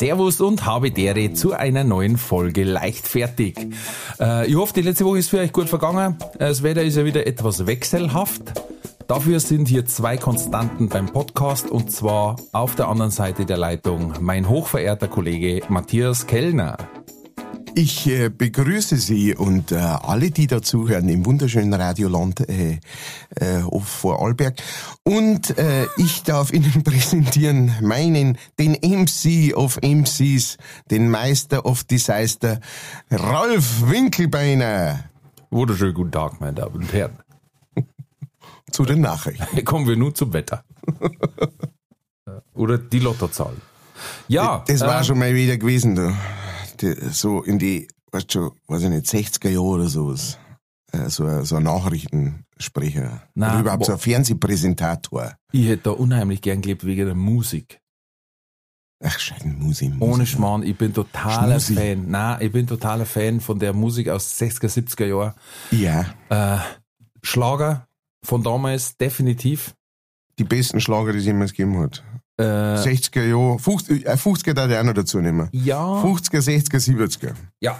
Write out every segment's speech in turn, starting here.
Servus und habe dere zu einer neuen Folge leichtfertig. Äh, ich hoffe, die letzte Woche ist für euch gut vergangen. Das Wetter ist ja wieder etwas wechselhaft. Dafür sind hier zwei Konstanten beim Podcast und zwar auf der anderen Seite der Leitung mein hochverehrter Kollege Matthias Kellner. Ich äh, begrüße Sie und äh, alle, die dazuhören im wunderschönen Radioland äh, äh, vor Alberg. Und äh, ich darf Ihnen präsentieren meinen, den MC of MCs, den Meister of Disaster, Ralf Winkelbeiner. Wunderschönen guten Tag, meine Damen und Herren. Zu den Nachrichten. Kommen wir nun zum Wetter. Oder die Lottozahl. Ja. Das war äh, schon mal wieder gewesen, du. Die, so in die, weißt du, weiß ich nicht, 60er Jahre oder sowas. Äh, so, ein- so ein Nachrichtensprecher. Na, oder überhaupt so ein Fernsehpräsentator. Ich hätte da unheimlich gern gelebt wegen der Musik. Ach, scheiden Musik. Musik. Ohne Schmarrn, ich bin totaler Schmusi. Fan. Nein, ich bin totaler Fan von der Musik aus 60er, 70er Jahren. Ja, Äh, Schlager von damals, definitiv. die besten Schlager, die es jemals gegeben hat. Äh, 60er Jahre, 50, äh, 50er darf ich auch noch dazu nehmen. ja, 50er, 60er, 70er. ja.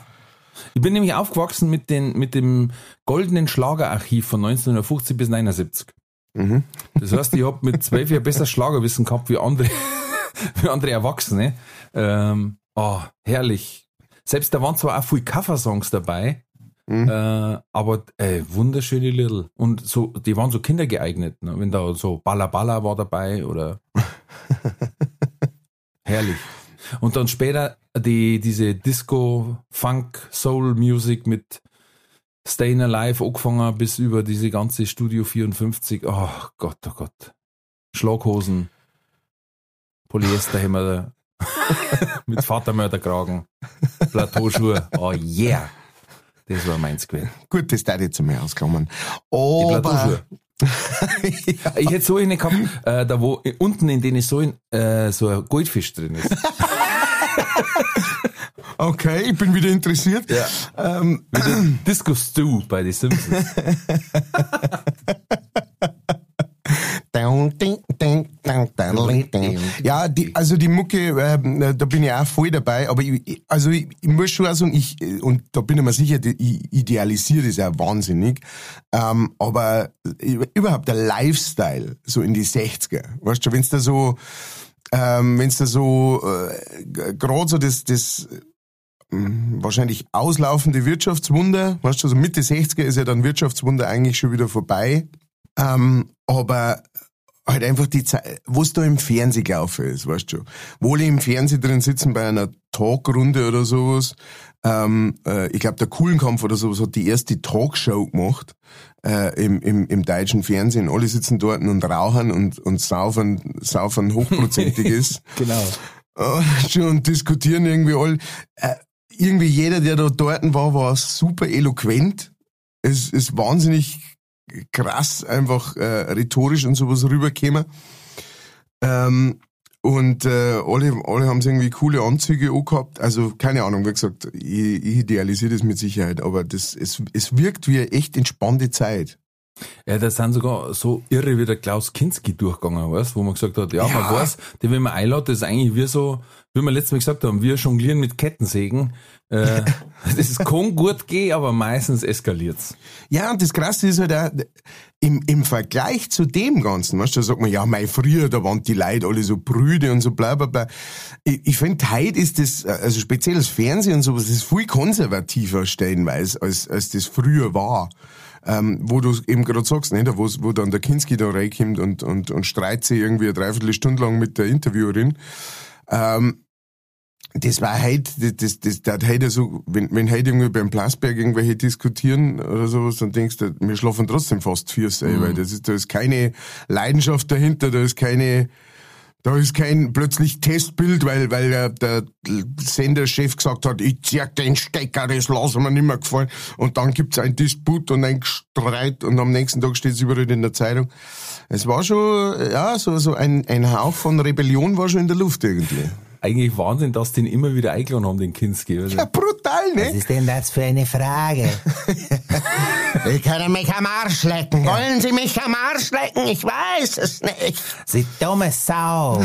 Ich bin nämlich aufgewachsen mit, den, mit dem goldenen Schlagerarchiv von 1950 bis 79. Mhm. Das heißt, ich hab mit zwölf Jahren besser Schlagerwissen gehabt wie andere, wie andere Erwachsene. Ähm, oh, herrlich. Selbst da waren zwar auch viele Coversongs dabei, Mhm. äh, aber ey, wunderschöne Little. Und so, die waren so kindergeeignet. Ne? Wenn da so Balla Balla war dabei oder herrlich. Und dann später die, diese Disco, Funk, Soul Music mit Stayin' Alive angefangen bis über diese ganze Studio 54. Oh Gott, oh Gott. Schlaghosen, Polyesterhemmer mit Vatermörderkragen, Plateauschuhe. Oh yeah. Das war meins gewesen. Gut, das darf jetzt mal ausklammern. Die Aber, Plateauschuhe. Ich hätte so eine gehabt, äh, da wo unten in denen so, ein, äh, so ein Goldfisch drin ist. okay, ich bin wieder interessiert. Ja. Ähm, Disco Stew bei den Simpsons. Ding, ding. Ja, die, also die Mucke, ähm, da bin ich auch voll dabei, aber ich, also ich, ich muss schon auch sagen, ich, äh, und da bin ich mir sicher, ich idealisiere das ja wahnsinnig, ähm, aber überhaupt der Lifestyle, so in die 60er, weißt du, wenn's da so, ähm, wenn's da so, äh, gerade so das, das, ähm, wahrscheinlich auslaufende Wirtschaftswunder, weißt du, also Mitte 60er ist ja dann Wirtschaftswunder eigentlich schon wieder vorbei, ähm, aber halt einfach die Zeit, was da im Fernsehen gelaufen ist, weißt du. Wohl im Fernsehen drin sitzen bei einer Talkrunde oder sowas. Ähm, äh, ich glaube, der Kuhlenkampf oder sowas hat die erste Talkshow gemacht äh, im, im, im deutschen Fernsehen. Alle sitzen dort und rauchen und, und saufen, saufen hochprozentiges. Genau. Äh, und diskutieren irgendwie all. Äh, irgendwie jeder, der da dort war, war super eloquent. Es ist wahnsinnig krass, einfach äh, rhetorisch und sowas rübergekommen. Ähm, und äh, alle, alle haben irgendwie coole Anzüge angehabt. Also keine Ahnung, wie gesagt, ich, ich idealisiere das mit Sicherheit, aber das, es, es wirkt wie eine echt entspannte Zeit. Ja, da sind sogar so irre wie der Klaus Kinski durchgegangen, weißt, wo man gesagt hat, ja, man Ja. weiß, den, wenn man einlädt, das ist eigentlich wie so, wie wir letztes Mal gesagt haben, wir jonglieren mit Kettensägen. Äh, das kann gut gehen, aber meistens eskaliert's. Ja, und das Krasse ist halt auch, im, im Vergleich zu dem Ganzen, weißt du, da sagt man, ja, mei, früher, da waren die Leute alle so brüde und so bla, bla, bla. Ich, ich finde, heute ist das, also speziell das Fernsehen und sowas, das ist viel konservativer stellenweise, als, als das früher war. Ähm, wo du eben gerade sagst, nicht, wo, wo dann der Kinski da reinkommt und, und, und streit sich irgendwie eine Dreiviertelstunde lang mit der Interviewerin. Ähm, das war halt, das, das, das, das heute so, wenn, wenn heute irgendwie beim Plasberg irgendwelche diskutieren oder sowas, dann denkst du, wir schlafen trotzdem fast vier, ey, weil das ist, da ist keine Leidenschaft dahinter, da ist keine, Da ist kein plötzlich Testbild, weil, weil der, der Senderchef gesagt hat, ich zieh den Stecker, das lassen wir nicht mehr gefallen. Und dann gibt's ein Disput und ein Streit und am nächsten Tag steht's überall in der Zeitung. Es war schon, ja, so, so ein, ein Hauch von Rebellion war schon in der Luft irgendwie. Eigentlich Wahnsinn, dass die ihn immer wieder eingeladen haben, den Kinski. Also. Ja, brutal, ne? Was ist denn das für eine Frage? Sie können mich am Arsch lecken. Wollen Sie mich am Arsch lecken? Ich weiß es nicht. Sie dumme Sau.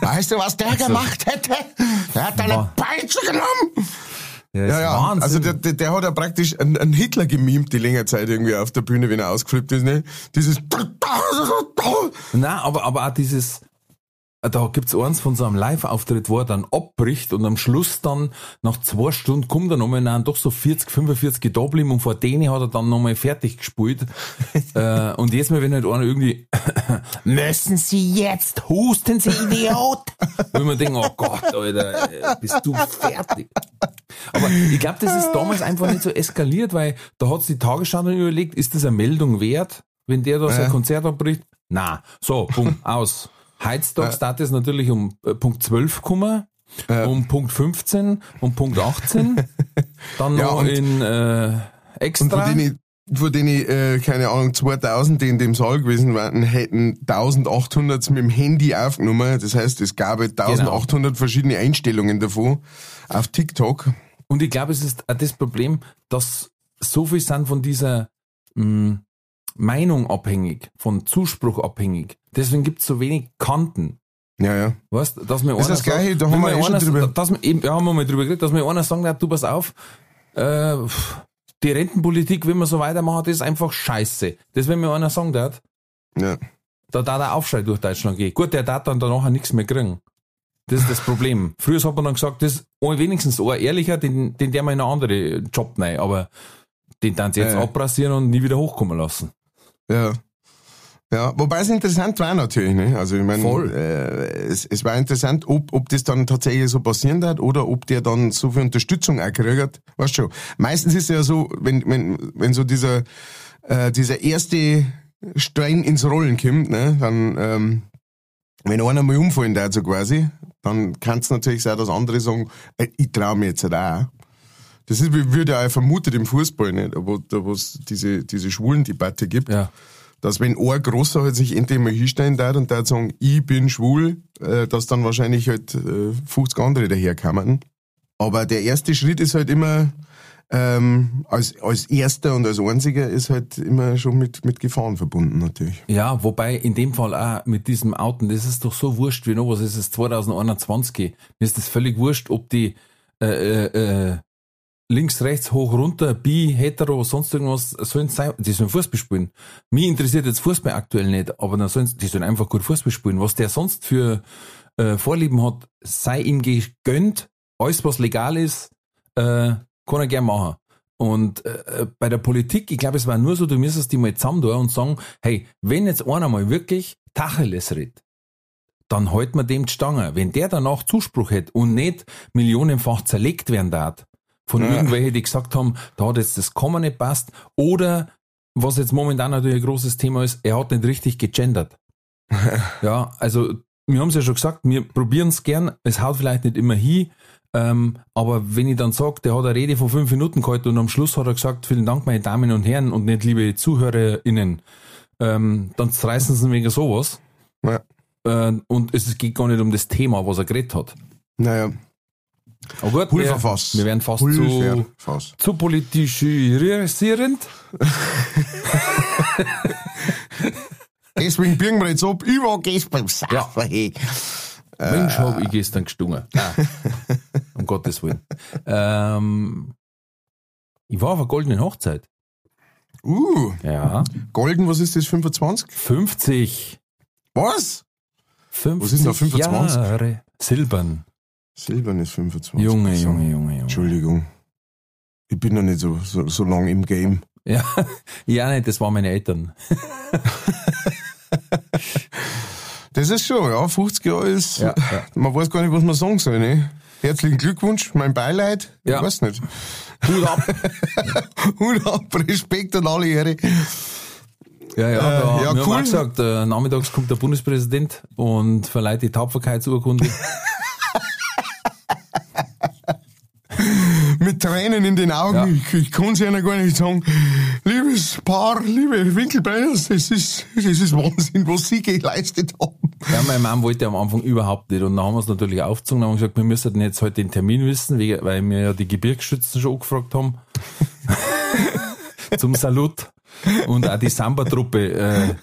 Weißt du, was der gemacht hätte? Er hat eine Peitsche genommen. Ja, Ja, ja. Wahnsinn. Also der, der, der hat ja praktisch einen, einen Hitler gemimt die längere Zeit irgendwie auf der Bühne, wenn er ausgeflippt ist, ne? Dieses Nein, aber, aber auch dieses, da gibt's eins von so einem Live-Auftritt, wo er dann abbricht und am Schluss dann, nach zwei Stunden, kommt er nochmal, dann doch so 40, 45 da geblieben und vor denen hat er dann nochmal fertig gespielt. äh, und jetzt mal, wenn halt einer irgendwie, müssen Sie jetzt husten, Sie Idiot? Ich mir denke, oh Gott, Alter, äh, bist du fertig. Aber ich glaube, das ist damals einfach nicht so eskaliert, weil da hat's die Tagesschau dann überlegt, ist das eine Meldung wert, wenn der da sein Konzert abbricht? Na, so, bumm, aus. Heutzutage startet es natürlich um äh, Punkt 12 kommen, um Punkt 15, um Punkt 18, dann Ja, noch und- in äh, Und extra. denen, von denen äh, keine Ahnung, 2000, die in dem Saal gewesen waren, hätten 1800 mit dem Handy aufgenommen. Das heißt, es gab 1800 verschiedene Einstellungen davon auf TikTok. Und ich glaube, es ist auch das Problem, dass so viel sind von dieser mh, Meinung abhängig, von Zuspruch abhängig. Deswegen gibt es so wenig Kanten. Ja, ja. Weißt, dass mir Das ist das Gleiche, da haben wir eh schon drüber- Dass eben, ja, haben wir mal drüber geredet, dass mir einer sagen darf, du pass auf, äh, die Rentenpolitik, wenn wir so weitermachen, das ist einfach scheiße. Das, wenn mir einer sagen darf, ja. da darf der Aufschrei durch Deutschland gehen. Gut, der darf dann danach nichts mehr kriegen. Das ist das Problem. Früher hat man dann gesagt, das ist wenigstens ein ehrlicher, den, den der mal in einen anderen Job rein, aber den dann sie jetzt ja. abrasieren und nie wieder hochkommen lassen. Ja. Ja, wobei es interessant war natürlich, ne? Also ich meine, äh, es, es war interessant, ob, ob das dann tatsächlich so passieren wird oder ob der dann so viel Unterstützung auch kriegt. hat. Weißt schon. Meistens ist es ja so, wenn, wenn, wenn so dieser, äh, dieser erste Stein ins Rollen kommt, ne, dann, ähm, wenn einer mal umfallen darf, so quasi, dann kann es natürlich sein, dass andere sagen, äh, ich traue mir jetzt auch. Das ist, wie würde ja auch vermutet im Fußball, nicht? wo, es diese, diese Schwulen-Debatte gibt Ja. dass wenn ein Großer halt sich endlich mal hinstellen darf und da sagen, ich bin schwul, äh, dass dann wahrscheinlich halt äh, 50 andere daherkommen. Aber der erste Schritt ist halt immer, ähm, als, als erster und als einziger ist halt immer schon mit, mit Gefahren verbunden natürlich. Ja, wobei in dem Fall auch mit diesem Outen, das ist doch so wurscht wie noch was ist es 2021. Mir ist das völlig wurscht, ob die äh, äh, äh, links, rechts, hoch, runter, bi, hetero, sonst irgendwas sollen sein, die sollen Fußball spielen. Mich interessiert jetzt Fußball aktuell nicht, aber dann sollen, die sollen einfach gut Fußball spielen. Was der sonst für äh, Vorlieben hat, sei ihm gegönnt, alles was legal ist, äh, kann er gern machen. Und äh, bei der Politik, ich glaube, es war nur so, du müsstest die mal zusammen da und sagen, hey, wenn jetzt einer mal wirklich Tacheles redet, dann halt man dem die Stange. Wenn der danach Zuspruch hätte und nicht millionenfach zerlegt werden darf, von Ja. irgendwelchen, die gesagt haben, da hat jetzt das Komma nicht passt, oder was jetzt momentan natürlich ein großes Thema ist, er hat nicht richtig gegendert. ja, also wir haben es ja schon gesagt, wir probieren es gern, es haut vielleicht nicht immer hin, ähm, aber wenn ich dann sage, der hat eine Rede von fünf Minuten gehalten und am Schluss hat er gesagt, vielen Dank, meine Damen und Herren und nicht liebe ZuhörerInnen, ähm, dann reißen sie wegen sowas. Ja. Äh, und es geht gar nicht um das Thema, was er geredet hat. Naja, Aber gut, wir, Pulverfass. wir werden fast zu, Pulverfass. zu politisierend. Deswegen biegen wir jetzt ab. Ich war gehst beim Saufen. hey. Mensch, hab ich gestern gestungen. Ah, um Gottes Willen. Ähm, ich war auf einer goldenen Hochzeit. Uh, Ja. Golden, was ist das, 25? 50. Was? 50 Was ist noch 25? Jahre. Silbern. Silbern ist 25. Junge. Junge, Junge, Junge. Entschuldigung. Ich bin noch nicht so, so, so lang im Game. Ja, ja, nicht, das waren meine Eltern. Das ist schon, ja, 50 Jahre ist, Ja, ja. man weiß gar nicht, was man sagen soll, ne? Herzlichen Glückwunsch, mein Beileid. Ja. Ich weiß nicht. Hut ab. Hut ab, Respekt an alle Ehre. Ja, ja, da, ja, wir haben cool. gesagt, äh, nachmittags kommt der Bundespräsident und verleiht die Tapferkeitsurkunde. Mit Tränen in den Augen. Ja. Ich, ich kann es ja gar nicht sagen. Liebes Paar, liebe Winkelbeiners, das ist, das ist Wahnsinn, was Sie geleistet haben. Ja, meine Mom wollte am Anfang überhaupt nicht. Und dann haben wir es natürlich aufgezogen und haben gesagt, wir müssen jetzt heute den Termin wissen, weil wir ja die Gebirgsschützen schon angefragt haben. Zum Salut. Und auch die Samba-Truppe äh,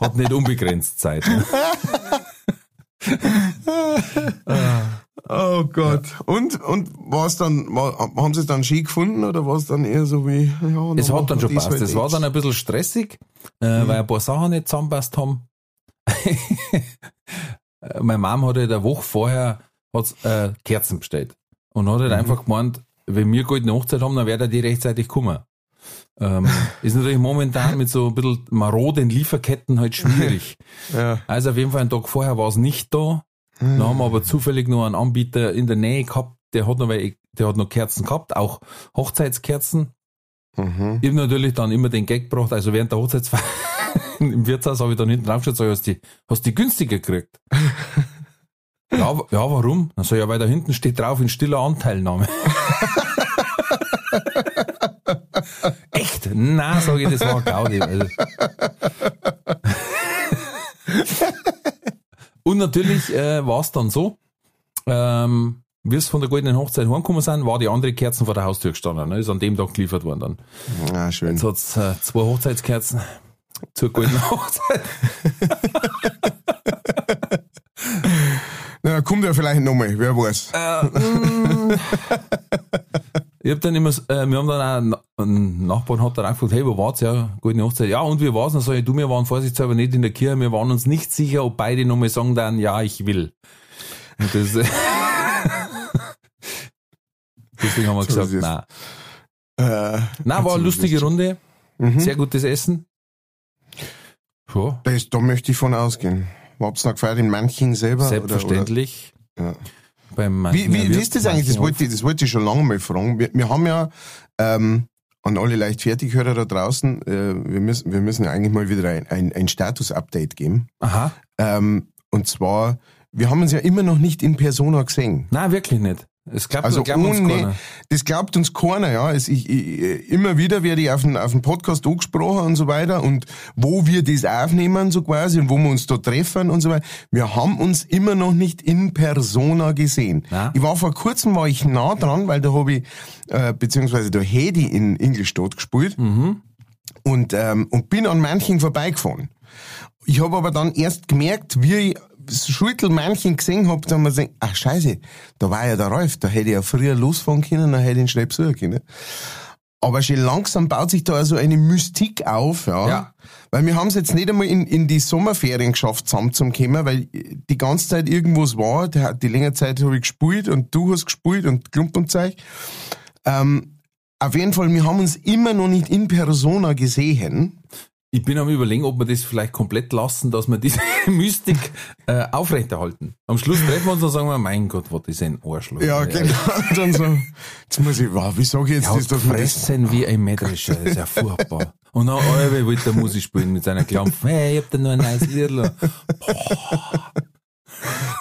hat nicht unbegrenzt Zeit. Oh Gott. Und, und war's dann, war, haben Sie es dann schön gefunden oder war es dann eher so wie, ja, Es hat dann schon passt. Es war dann ein bisschen stressig, äh, weil ein paar Sachen nicht zusammenpasst haben. Meine Mom hat halt eine Woche vorher hat's, äh, Kerzen bestellt. Und hat halt einfach gemeint, wenn wir goldene Hochzeit haben, dann werden die rechtzeitig kommen. Ähm, ist natürlich momentan mit so ein bisschen maroden Lieferketten halt schwierig. Ja. Also auf jeden Fall einen Tag vorher war es nicht da. Dann haben wir aber zufällig noch einen Anbieter in der Nähe gehabt, der hat noch, der hat noch Kerzen gehabt, auch Hochzeitskerzen. Mhm. Ich habe natürlich dann immer den Gag gebracht, also während der Hochzeitsfeier im Wirtshaus habe ich dann hinten draufgeschaut, sag hast die, hast die günstiger gekriegt? ja, ja, warum? Dann sag ich, ja, weil da hinten steht drauf in stiller Anteilnahme. Echt? Na, sage ich, das war Gaudi. Also. Und natürlich äh, war es dann so, ähm, wie es von der goldenen Hochzeit heimgekommen sind, war die andere Kerzen vor der Haustür gestanden. Ne? Ist an dem Tag geliefert worden dann. Ah, schön. Jetzt hat's äh, zwei Hochzeitskerzen zur goldenen Hochzeit. Na, kommt ja vielleicht nochmal, wer weiß. Ich hab dann immer, äh, wir haben dann auch, ein Nachbarn hat dann auch gefragt, hey, wo war's? Ja, goldene Hochzeit. Ja, und wie war's? Dann sag ich, du, wir waren vorsichtshalber nicht in der Kirche, wir waren uns nicht sicher, ob beide nochmal sagen dann, ja, ich will. Und das, deswegen haben wir So gesagt, es. nein. Äh, Nein, war eine lustige Runde. Mhm. Sehr gutes Essen. Ja, das, da möchte ich von ausgehen. Hab's noch gefeiert in Manching selber? selbstverständlich. Oder, ja. Beim Wie, wie, wie ist das eigentlich? Das wollte, ich- das wollte ich schon lange mal fragen. Wir, wir haben ja ähm, an alle Leichtfertighörer da draußen, äh, wir, müssen, wir müssen ja eigentlich mal wieder ein, ein, ein Status-Update geben. Aha. Ähm, und zwar, wir haben uns ja immer noch nicht in Persona gesehen. Nein, wirklich nicht. Es klappt Also glaubt uns keiner. das glaubt uns keiner, ja. Es, ich, ich, immer wieder werde ich auf den, auf den Podcast angesprochen und so weiter und wo wir das aufnehmen so quasi und wo wir uns da treffen und so weiter. Wir haben uns immer noch nicht in Persona gesehen. Na? Ich war vor kurzem, war ich nah dran, weil da habe ich, äh, beziehungsweise da hätte ich in Ingolstadt gespielt und, ähm, und bin an manchen vorbeigefahren. Ich habe aber dann erst gemerkt, wie ich Schüttel manchen gesehen habe, dann haben wir gesagt, ach scheiße, da war ja der Ralf, da hätte ich ja früher losfahren können, dann hätte ich ihn schnell besuchen können. Aber schon langsam baut sich da also eine Mystik auf, ja. Ja. Weil wir haben es jetzt nicht einmal in, in die Sommerferien geschafft, zusammen zu kommen, weil die ganze Zeit irgendwas war. Die, die längere Zeit habe ich gespielt und du hast gespielt und Klump und Zeug. Ähm, auf jeden Fall, wir haben uns immer noch nicht in Persona gesehen. Ich bin am überlegen, ob wir das vielleicht komplett lassen, dass wir diese Mystik äh, aufrechterhalten. Am Schluss treffen wir uns und sagen wir, mein Gott, was ist ein Arschloch. Ja, genau. Und dann so, jetzt muss ich, wow, wie sage ich jetzt Er das, das, gefressen wie ein Mähdrescher, das ist ja furchtbar. Und dann Albe wollte der Musik spielen mit seiner Klampfe. Hey, ich hab da noch ein neues Liedl.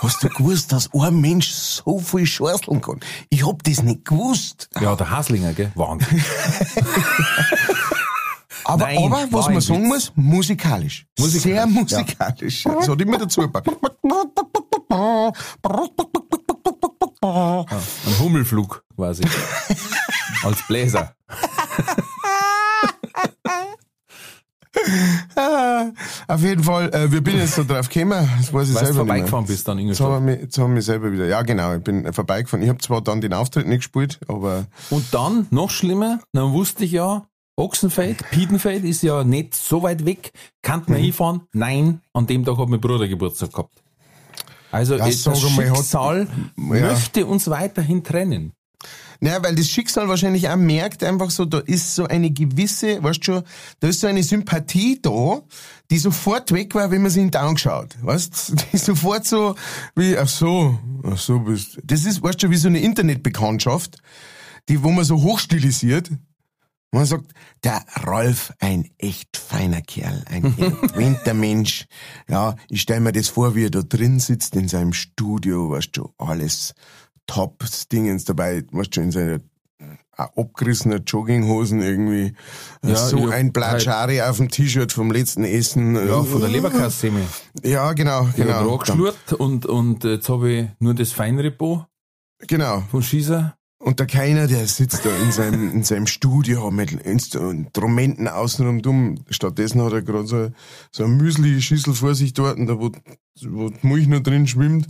hast du gewusst, dass ein Mensch so viel schorseln kann? Ich hab das nicht gewusst. Ja, der Haslinger, gell? Wahnsinn. Aber, Nein, aber was man ein sagen Witz. muss, musikalisch. Musikalisch, Sehr musikalisch. Ja. Das hat immer dazu gepackt. Ein Hummelflug quasi. Als Bläser. Ah, Auf jeden Fall, äh, wir bin jetzt da drauf gekommen, das weiß ich Weil du selber nicht mehr. vorbeigefahren bist dann Jetzt haben, wir jetzt haben wir selber wieder, ja genau, ich bin vorbeigefahren. Ich habe zwar dann den Auftritt nicht gespielt, aber Und dann, noch schlimmer, dann wusste ich ja, Ochsenfeld, Piedenfeld ist ja nicht so weit weg. Kann Mhm. man hinfahren? Nein, an dem Tag hat mein Bruder Geburtstag gehabt. Also Ja, das sag mal, hat- Schicksal möchte uns weiterhin trennen. Naja, weil das Schicksal wahrscheinlich auch merkt einfach so, da ist so eine gewisse, weißt du schon, da ist so eine Sympathie da, die sofort weg war, wenn man sie in den schaut. Weißt Die ist sofort so, wie, ach so, ach so bist Das ist, weißt du, wie so eine Internetbekanntschaft, die, wo man so hochstilisiert. Man sagt, der Rolf, ein echt feiner Kerl, ein entwender Mensch. Ja, ich stell mir das vor, wie er da drin sitzt in seinem Studio, weißt du, alles Top-Dingens dabei, weißt du, in seiner äh, abgerissener Jogginghosen irgendwie. Ja, so ich ein Platschari auf dem T-Shirt vom letzten Essen. Ja, von der Leberkasse. Ja, genau, Genau. genau. geschlurrt und, und jetzt habe ich nur das Feinripo Genau. vom Schießer. Und der Keiner, der sitzt da in seinem, in seinem Studio mit Instrumenten außenrum dumm. Stattdessen hat er gerade so, so eine Müsli-Schüssel vor sich dort, da wo, wo die Milch noch drin schwimmt.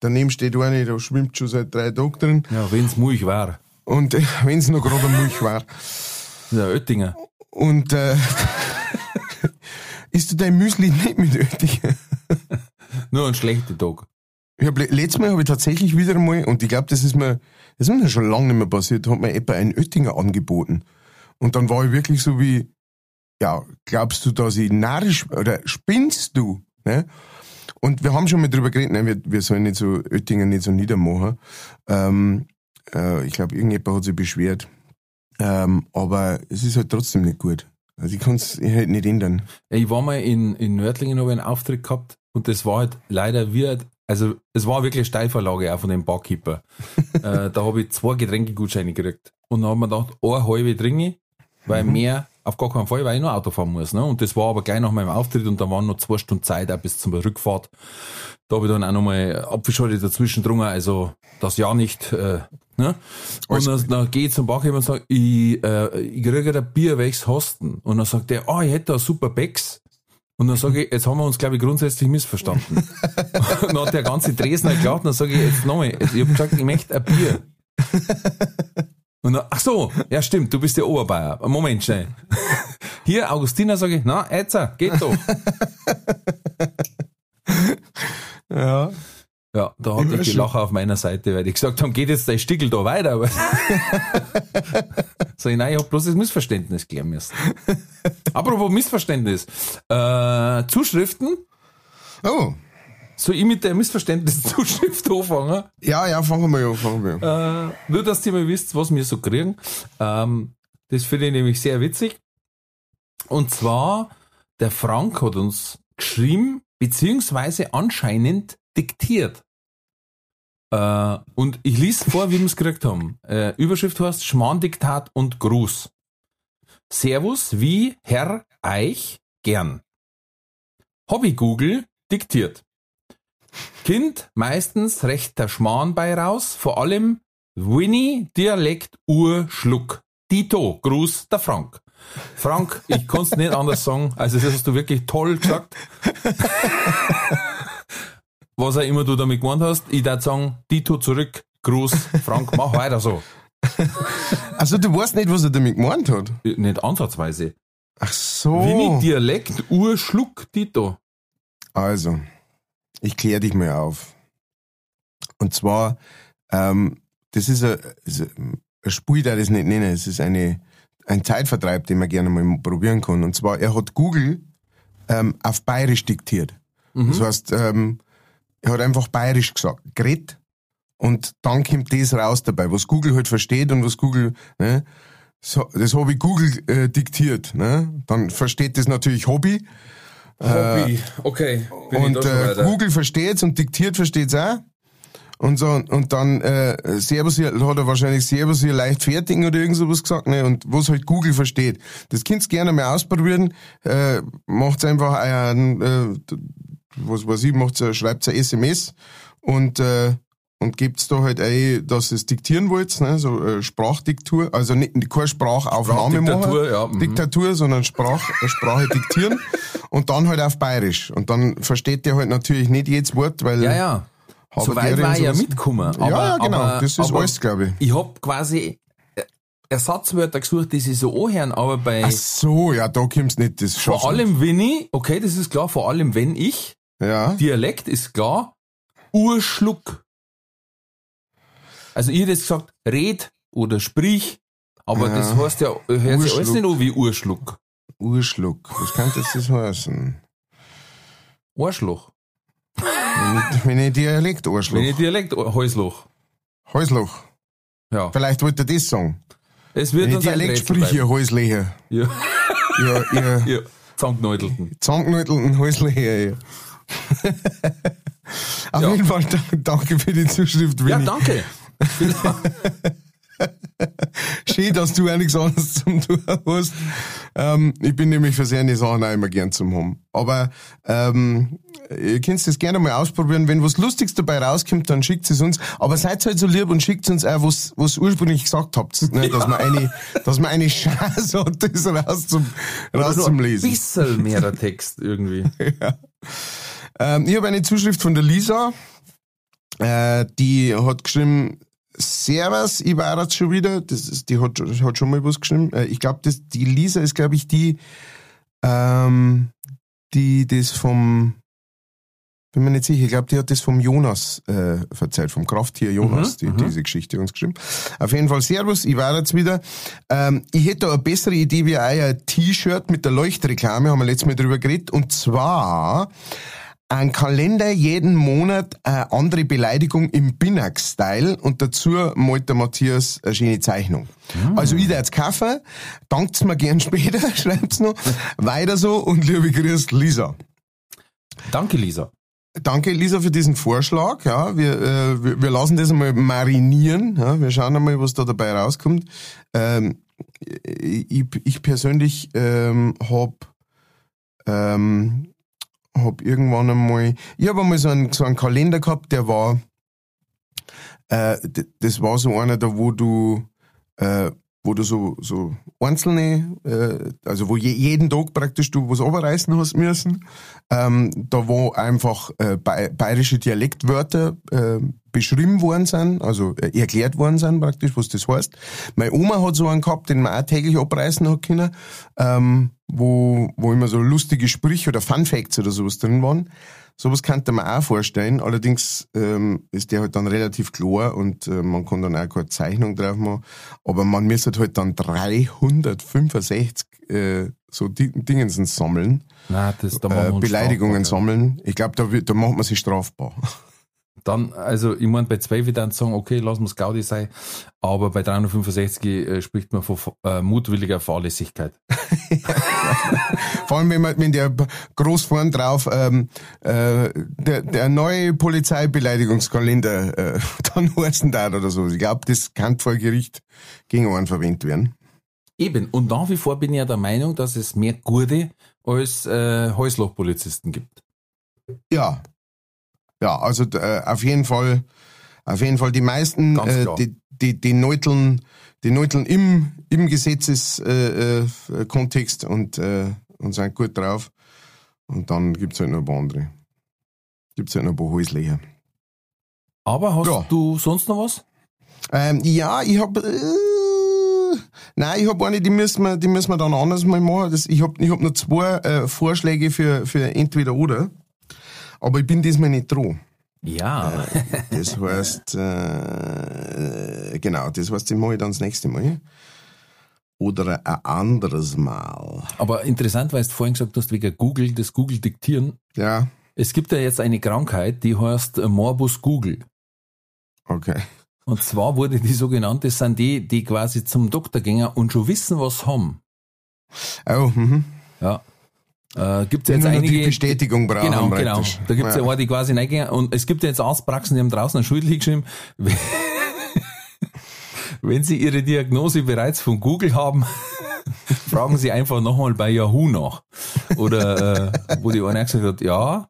Daneben steht eine, da schwimmt schon seit drei Tagen drin. Ja, wenn's Mulch war. Und äh, wenn es noch gerade Milch war. Der Oettinger. Und äh, isst du dein Müsli nicht mit Oettinger? Nur ein schlechter Tag. Ich hab, le- letztes Mal habe ich tatsächlich wieder einmal, und ich glaube, das ist mir, das ist mir schon lange nicht mehr passiert, hat mir etwa ein Oettinger angeboten. Und dann war ich wirklich so wie, ja, glaubst du, dass ich narrisch, oder spinnst du? Ne? Und wir haben schon mal drüber geredet, ne, wir, wir sollen nicht so Oettinger nicht so niedermachen. Ähm, äh, ich glaube, irgendjemand hat sich beschwert. Ähm, aber es ist halt trotzdem nicht gut. Also ich kann es halt nicht ändern. Ich war mal in, in Nördlingen, habe einen Auftritt gehabt und das war halt leider wie, also es war wirklich eine Steilvorlage auch von dem Barkeeper. äh, da habe ich zwei Getränkegutscheine gekriegt. Und dann habe ich mir gedacht, eine halbe trinke, weil mehr auf gar keinen Fall, weil ich noch Auto fahren muss. Ne? Und das war aber gleich nach meinem Auftritt und da waren noch zwei Stunden Zeit auch bis zum Rückfahrt. Da habe ich dann auch nochmal Apfelschorle dazwischen drungen, also das ja nicht. Äh, ne? Und dann, dann gehe ich zum Barkeeper und sage, ich, äh, ich kriege ein Bier, welches hast du? Und dann sagt er, ah, ich hätte da super Becks. Und dann sage ich, jetzt haben wir uns, glaube ich, grundsätzlich missverstanden. und dann hat der ganze Dresdner und dann sage ich, jetzt nochmal, ich habe gesagt, ich möchte ein Bier. Und dann, ach so, ja stimmt, du bist der Oberbayer. Moment schnell. Hier, Augustiner, sage ich, na, jetzt, geht doch. Ja. Ja, da hatte ich die Lacher auf meiner Seite, weil die gesagt haben, geht jetzt dein Stickel da weiter. Aber Sag ich, nein, ich hab bloß das Missverständnis klären müssen. Apropos Missverständnis. Äh, Zuschriften, Oh. soll ich mit der Missverständniszuschrift anfangen? Ja, ja, fangen wir an, fangen wir an. Äh, nur, dass ihr mal wisst, was wir so kriegen. Ähm, das finde ich nämlich sehr witzig. Und zwar, der Frank hat uns geschrieben, beziehungsweise anscheinend diktiert. Äh, und ich lese vor, wie wir es gekriegt haben. Äh, Überschrift heißt Schmarrndiktat und Gruß. Servus wie Herr Eich gern. Hobby Google diktiert. Kind meistens recht der Schmarrn bei raus, vor allem Winnie Dialekt Urschluck. Dito, Gruß der Frank. Frank, ich kann's nicht anders sagen, also das hast du wirklich toll gesagt. Was auch immer du damit gemeint hast, ich würde sagen, Dito zurück, Gruß, Frank, mach weiter so. Also du weißt nicht, was er damit gemeint hat. Nicht ansatzweise. Ach so. Winnie Dialekt Urschluck, Dito. Also, ich kläre dich mal auf. Und zwar, ähm, das ist ein, ein Spiel, der das nicht nennen. Es ist eine, ein Zeitvertreib, den man gerne mal probieren kann. Und zwar, er hat Google ähm, auf Bayerisch diktiert. Das heißt, ähm, er hat einfach Bayerisch gesagt, geredet. Und dann kommt das raus dabei, was Google halt versteht und was Google, ne, so, das habe ich Google äh, diktiert, ne? Dann versteht das natürlich Hobby. Hobby, okay. Und äh, Google versteht's und diktiert versteht's auch. Und so, und dann, äh, Servus hier, hat er wahrscheinlich Servus hier leicht fertigen oder irgend sowas gesagt, ne, und was halt Google versteht. Das könnt's gerne mal ausprobieren, äh, macht's einfach ein, äh, was weiß ich, macht's, schreibt's ein SMS und, äh, und gebt's da halt ein, dass es diktieren wollt, ne, so äh, Sprachdiktur, also nicht, keine Sprachaufnahme Sprachdiktatur, machen, ja, mhm. Diktatur, sondern Sprach, äh, Sprache diktieren und dann halt auf Bayerisch. Und dann versteht der halt natürlich nicht jedes Wort, weil Ja, ja. Habe So weit war ich ja mitgekommen. Ja, ja, genau. Das ist aber alles, glaube ich. Ich hab quasi äh, Ersatzwörter gesucht, die sie so anhören, aber bei Ach so, ja, da kommt's nicht, das vor allem wenn ich, okay, das ist klar, vor allem wenn ich, nicht. Ja. Dialekt ist klar, Urschluck. Also ich hätte jetzt gesagt, red oder sprich, aber Ja. das heißt ja, hört sich alles Urschluck. nicht an wie Urschluck. Urschluck. Was könnte das das heißen? Arschloch. Wenn ich, wenn Dialekt Wenn ich Arschloch. Dialekt, Häusloch. Häusloch. Ja. Vielleicht wollte er das sagen. Es wird Die uns Dialekt sprich ihr bleiben. Häusleher. Ja, Ja, ihr ja. Zusammengenäutelten. zusammengenäutelten Häusleher, ja. Auf Ja. jeden Fall da- danke für die Zuschrift, Ja, Winnie. danke. Schön, dass du auch nichts anderes zum tun hast. Ähm, ich bin nämlich für seine Sachen auch immer gern zum haben. Aber ähm, ihr könnt das gerne mal ausprobieren. Wenn was Lustiges dabei rauskommt, dann schickt es uns. Aber seid halt so lieb und schickt uns auch, was was ihr ursprünglich gesagt habt. Ne? Dass man eine, dass man eine Chance hat, das raus zum, raus ein bisschen mehrer Text irgendwie. Ähm, ich habe eine Zuschrift von der Lisa. Äh, die hat geschrieben, Servus, ich war jetzt schon wieder. Das ist, die hat, hat schon mal was geschrieben. Äh, ich glaube, die Lisa ist, glaube ich, die, ähm, die das vom, bin mir nicht sicher, ich glaube, die hat das vom Jonas äh, verzeiht, vom Krafttier Jonas, die, diese Geschichte uns geschrieben. Auf jeden Fall, Servus, ich war jetzt wieder. Ähm, ich hätte eine bessere Idee wie euer T-Shirt mit der Leuchtreklame, haben wir letztes Mal drüber geredet. Und zwar ein Kalender jeden Monat eine andere Beleidigung im Binnack-Style und dazu malt der Matthias eine schöne Zeichnung. Also ich jetzt kaufen, dankt's mir gern später, schreibt's noch. Weiter so und liebe Grüß, Lisa. Danke, Lisa. Danke, Lisa, für diesen Vorschlag. Ja, wir, äh, wir, wir lassen das einmal marinieren. Ja, wir schauen einmal, was da dabei rauskommt. Ähm, ich, ich persönlich ähm, hab, ähm, hab irgendwann einmal, ich habe einmal so einen, so einen Kalender gehabt, der war, äh, das war so einer, da wo du, äh, wo du so, so einzelne, äh, also wo je, jeden Tag praktisch du was runterreißen hast müssen. Ähm, da wo einfach äh, bay bayerische Dialektwörter äh, beschrieben worden sind, also äh, erklärt worden sind praktisch, was das heißt. Meine Oma hat so einen gehabt, den man auch täglich abreißen hat können, ähm, wo, wo immer so lustige Sprüche oder Fun Facts oder sowas drin waren. Sowas könnte man auch vorstellen, allerdings ähm, ist der halt dann relativ klar und äh, man kann dann auch keine Zeichnung drauf machen, aber man müsste halt dann 365 äh, so Di- Dingensen sammeln, Na, das, da äh, Beleidigungen sammeln. Ich glaube, da, da macht man sich strafbar. Dann, also ich meine, bei zwei wird dann sagen, okay, lass uns Gaudi sein, aber bei 365 äh, spricht man von äh, mutwilliger Fahrlässigkeit. Vor allem, wenn, man, wenn der groß vorn drauf ähm, äh, der, der neue Polizeibeleidigungskalender äh, dann heißen darf oder so. Ich glaube, das kann vor Gericht gegen einen verwendet werden. Eben, und nach wie vor bin ich ja der Meinung, dass es mehr Gurde als äh, Häuslochpolizisten gibt. Ja. Ja, also äh, auf jeden Fall, auf jeden Fall die meisten, äh, die, die, die Neuteln, die Neuteln im, im Gesetzeskontext äh, äh, und, äh, und sind gut drauf. Und dann gibt's halt noch ein paar andere. Gibt's halt noch ein paar Häuslecher. Aber hast Ja. du sonst noch was? Ähm, ja, ich hab, äh, nein, ich hab eine, die müssen wir, die müssen wir dann anders mal machen. Das, ich hab, ich hab noch zwei äh, Vorschläge für, für entweder oder. Aber ich bin diesmal nicht dran. Ja. Das heißt, äh, genau, das heißt, ich mache dann das nächste Mal. Oder ein anderes Mal. Aber interessant, weil du vorhin gesagt hast, wegen Google, das Google diktieren. Ja, Es gibt ja jetzt eine Krankheit, die heißt äh, Morbus Google. okay. Und zwar wurde die so genannt, das sind die, die quasi zum Doktor gehen und schon wissen, was haben. Oh, mhm. Ja. Äh, gibt's ja jetzt Nur einige. die Bestätigung brauchen Genau, genau. praktisch. Da gibt's ja, ja. eine, die quasi reingehen. Und es gibt ja jetzt Arztpraxen, die haben draußen ein Schild geschrieben, wenn- wenn Sie Ihre Diagnose bereits von Google haben, fragen Sie einfach nochmal bei Yahoo nach. Oder äh, wo die eine gesagt hat, ja,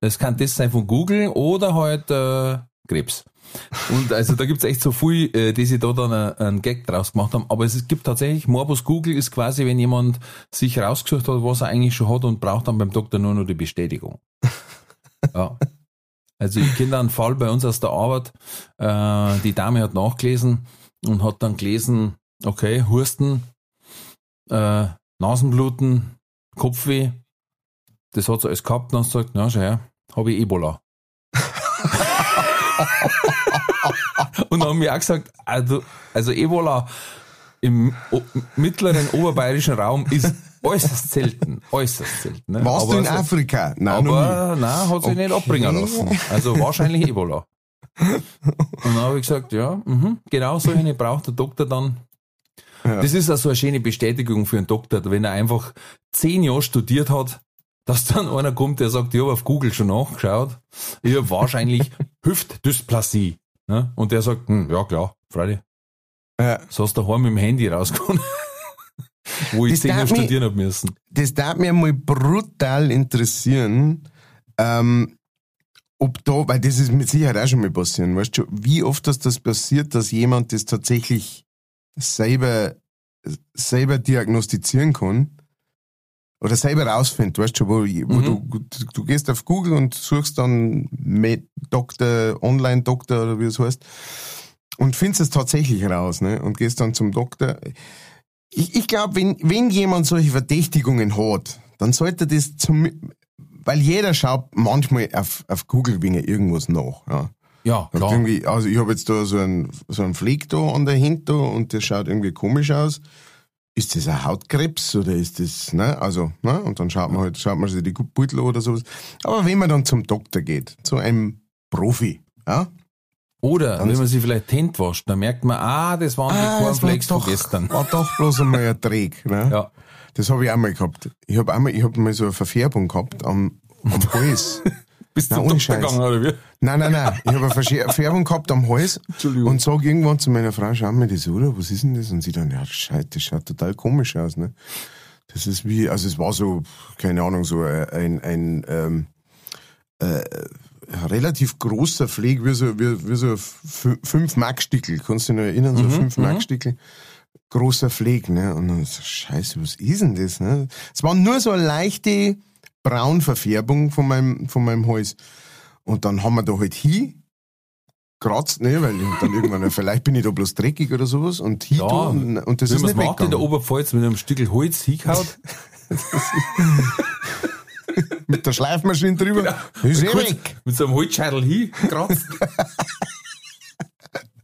es kann das sein von Google oder halt äh, Krebs. Und also da gibt's echt so viel, äh, die sich da dann äh, einen Gag draus gemacht haben. Aber es gibt tatsächlich, Morbus Google ist quasi, wenn jemand sich rausgesucht hat, was er eigentlich schon hat und braucht dann beim Doktor nur noch die Bestätigung. Ja. Also ich kenne einen Fall bei uns aus der Arbeit, äh, die Dame hat nachgelesen und hat dann gelesen, okay, Husten, äh, Nasenbluten, Kopfweh, das hat sie alles gehabt und dann sagt, na schau her, habe ich Ebola. und dann haben wir auch gesagt, also, also Ebola im mittleren oberbayerischen Raum ist äußerst selten, äußerst selten. Ne? Warst du in so- Afrika? Nein, aber nein, hat sich nicht abbringen lassen. Also wahrscheinlich Ebola. Und dann habe ich gesagt, ja, mhm, genau so eine braucht der Doktor dann Das ist also eine schöne Bestätigung für einen Doktor, wenn er einfach zehn Jahre studiert hat, dass dann einer kommt, der sagt, ich habe auf Google schon nachgeschaut, ich habe wahrscheinlich Hüftdysplasie. Ne? Und der sagt, hm, ja klar, Freilich. Ja. So hast du daheim mit dem Handy rausgekommen. Wo ich Das zehn Jahre mich- studieren hab müssen. Das darf mir mal brutal interessieren, ähm, ob da, weil das ist mit Sicherheit auch schon mal passieren, weißt du, wie oft das, das passiert, dass jemand das tatsächlich selber, selber diagnostizieren kann oder selber rausfindet, weißt du, wo, wo Mhm. du, du gehst auf Google und suchst dann Med Doktor, Online-Doktor oder wie es heißt und findest es tatsächlich raus, ne, und gehst dann zum Doktor. Ich, ich glaube, wenn, wenn jemand solche Verdächtigungen hat, dann sollte das zum, weil jeder schaut manchmal auf, auf Google wegen irgendwas nach, ja. Ja, klar. Also ich habe jetzt da so einen, so einen Fleck da an der da und der schaut irgendwie komisch aus. Ist das ein Hautkrebs oder ist das, ne? Also, ne? Und dann schaut man halt, schaut man sich die Beutel oder sowas. Aber wenn man dann zum Doktor geht, zu einem Profi, ja? Oder Dann wenn man sich vielleicht Hände wascht, dann merkt man, ah, das waren die Cornflakes von gestern. war doch bloß einmal ein Dreck, ne? Ja. Das habe ich auch mal gehabt. Ich habe einmal, ich habe mal so eine Verfärbung gehabt am, am Hals. Bist du ohne Scheiß. gegangen, oder wie? Nein, nein, nein. Ich habe eine Verschär- Verfärbung gehabt am Hals Entschuldigung. und sag irgendwann zu meiner Frau, schau mir das an, was ist denn das? Und sie dann, ja, scheiße, das schaut total komisch aus, ne? Das ist wie, also es war so, keine Ahnung, so ein, ein, ähm, äh, relativ großer Pfleg, wie so, wie, wie so f- fünf Markstickel. Kannst du dich noch erinnern? So fünf Markstickel. Großer Pfleg, ne? Und dann so, scheiße, was ist denn das, ne? Es war nur so leichte Braunverfärbung von meinem, von meinem Hals. Und dann haben wir da halt hin, kratzt, ne, weil ich dann irgendwann, vielleicht bin ich da bloß dreckig oder sowas, und hin Ja, und, und das ist nicht macht in der. Oberpfalz mit einem Stück Holz hingehaut, Mit der Schleifmaschine drüber, ist eh weg. mit so einem Holzscheitel hingekratzt.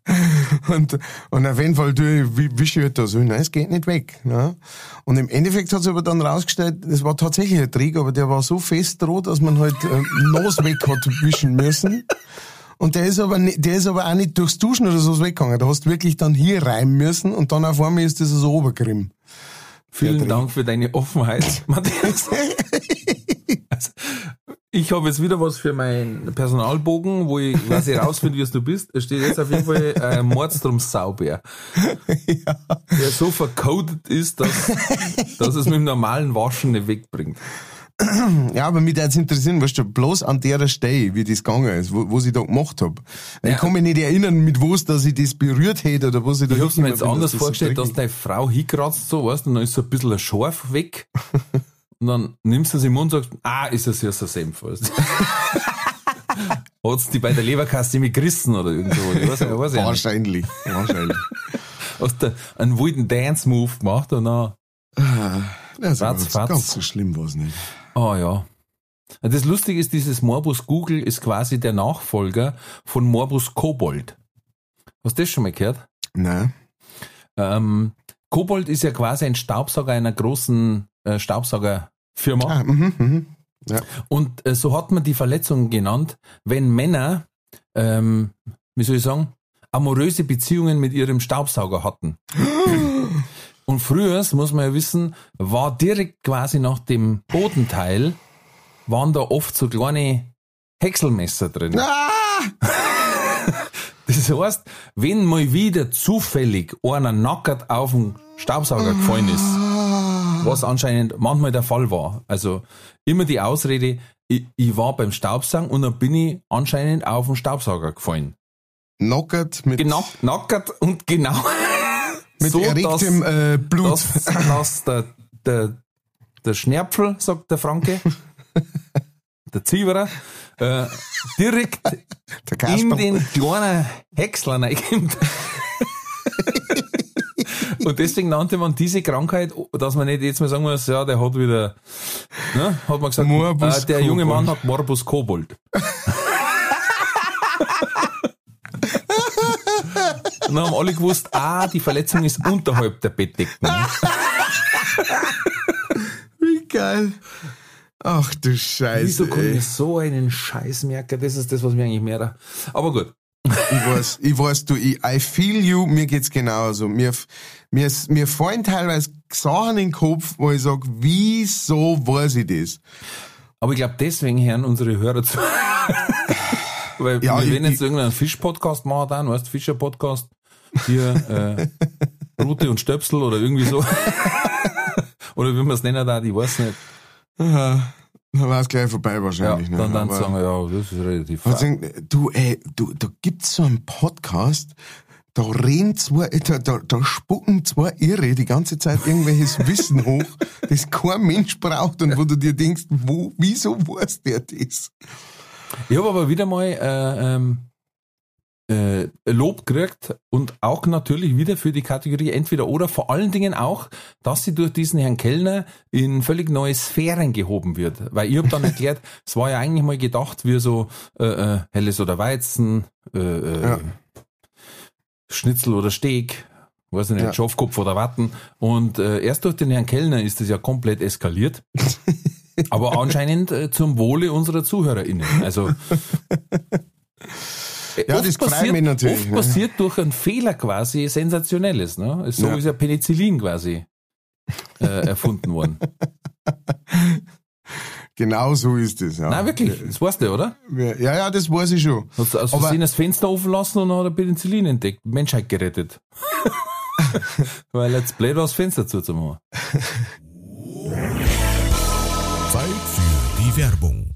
Und, und auf jeden Fall tue ich, wie wische ich da so, nein, es geht nicht weg. Ne? Und im Endeffekt hat sich aber dann rausgestellt, es war tatsächlich ein Dreck, aber der war so fest rot, dass man halt äh, Nase weg hat wischen müssen. Und der ist aber nicht, der ist aber auch nicht durchs Duschen oder so weggegangen. Da hast du wirklich dann hier reimen müssen und dann auf einmal ist das so Obergrimm. Vielen. Dank für deine Offenheit, Matthias. Also, ich habe jetzt wieder was für meinen Personalbogen, wo ich quasi rausfinde, wie es du bist. Da steht jetzt auf jeden Fall äh, Mordstrom Saubär. Der so vercodet ist, dass, dass es mit dem normalen Waschen nicht wegbringt. Ja, aber mich jetzt interessieren, weißt du, bloß an der Stelle, wie das gegangen ist, wo, was ich da gemacht hab. Ich Ja. kann mich nicht erinnern, mit was, dass ich das berührt hätte oder was ich da Ich hab's mir jetzt bin, anders das so vorgestellt, dass deine Frau hinkratzt, so, weißt du, und dann ist so ein bisschen ein Schorf weg. Und dann nimmst du es im Mund und sagst, ah, ist das ja so Senf, weißt du. Hat's die bei der Leberkasse mit gerissen oder irgendwo? Ich weiß, ich weiß nicht. Wahrscheinlich, wahrscheinlich. Hast du einen wilden Dance-Move gemacht und dann, Fatz, ganz, fatz. ganz so schlimm war's nicht. oh ja. Das Lustige ist, dieses Morbus Google ist quasi der Nachfolger von Morbus Kobold. Hast du das schon mal gehört? Nein. Ähm, Kobold ist ja quasi ein Staubsauger einer großen äh, Staubsaugerfirma. Ah, mhm, mhm. Ja. Und äh, so hat man die Verletzung genannt, wenn Männer, ähm, wie soll ich sagen, amoröse Beziehungen mit ihrem Staubsauger hatten. Und früher, das muss man ja wissen, war direkt quasi nach dem Bodenteil, waren da oft so kleine Häckselmesser drin. Ah! Das heißt, wenn mal wieder zufällig einer nackert auf den Staubsauger gefallen ist, was anscheinend manchmal der Fall war. Also immer die Ausrede, ich, ich war beim Staubsaugen und dann bin ich anscheinend auf den Staubsauger gefallen. Knockert mit, Genau, nackert und genau. mit so, erregtem dass, äh, Blut. dass, dass der, der, der Schnärpfel, sagt der Franke, der Ziewerer, äh, direkt in den kleinen Häcksler reinkommt. Und deswegen nannte man diese Krankheit, dass man nicht jetzt mal sagen muss, ja, der hat wieder, ne, hat man gesagt, Morbus äh, der junge. Mann hat Morbus Kobold. Und dann haben alle gewusst, ah, die Verletzung ist unterhalb der Bettdecken. Wie geil. Ach du Scheiße. Wieso ey. ich so einen Scheiß merken? Das ist das, was mir eigentlich mehr. Aber gut. Ich weiß, ich weiß, du, ich, I feel you, mir geht's genauso. Mir, mir, mir fallen teilweise Sachen in den Kopf, wo ich sag, wieso weiß ich das? Aber ich glaube, deswegen hören unsere Hörer zu. Weil Ja, wir werden jetzt irgendeinen Fisch-Podcast machen, dann, weißt du, Fischer-Podcast. Hier, äh, Rute und Stöpsel oder irgendwie so. oder wie man es nennen da, ich weiß nicht. Aha, dann war es gleich vorbei Ja, wahrscheinlich. ne? dann, dann Aber- sagen wir, ja, das ist relativ sagen, du, ey, du, da gibt's so einen Podcast, da reden zwei, da, da, da spucken zwei Irre die ganze Zeit irgendwelches Wissen hoch, das kein Mensch braucht und wo du dir denkst, wo, wieso weiß der das? Ich habe aber wieder mal äh, ähm, äh, Lob gekriegt und auch natürlich wieder für die Kategorie entweder oder, vor allen Dingen auch, dass sie durch diesen Herrn Kellner in völlig neue Sphären gehoben wird. Weil ich habe dann erklärt, es war ja eigentlich mal gedacht, wie so äh, äh, Helles oder Weizen, äh, äh, Ja. Schnitzel oder Steak, weiß ich nicht, Ja. Schafkopf oder Watten. Und äh, erst durch den Herrn Kellner ist das ja komplett eskaliert. Aber anscheinend äh, zum Wohle unserer ZuhörerInnen. Also Ja, oft das passiert, mich natürlich, Oft ne? passiert durch einen Fehler quasi Sensationelles. Ne? So Ja. ist ja Penicillin quasi äh, erfunden worden. Genau so ist es, ja. Nein, wirklich, das weißt du, oder? Ja, ja, das weiß ich schon. Hast du Versehen das Fenster offen lassen und dann hat er Penicillin entdeckt, Menschheit gerettet. Weil er jetzt blöd war, das Fenster zuzumachen. Zeit für die Werbung.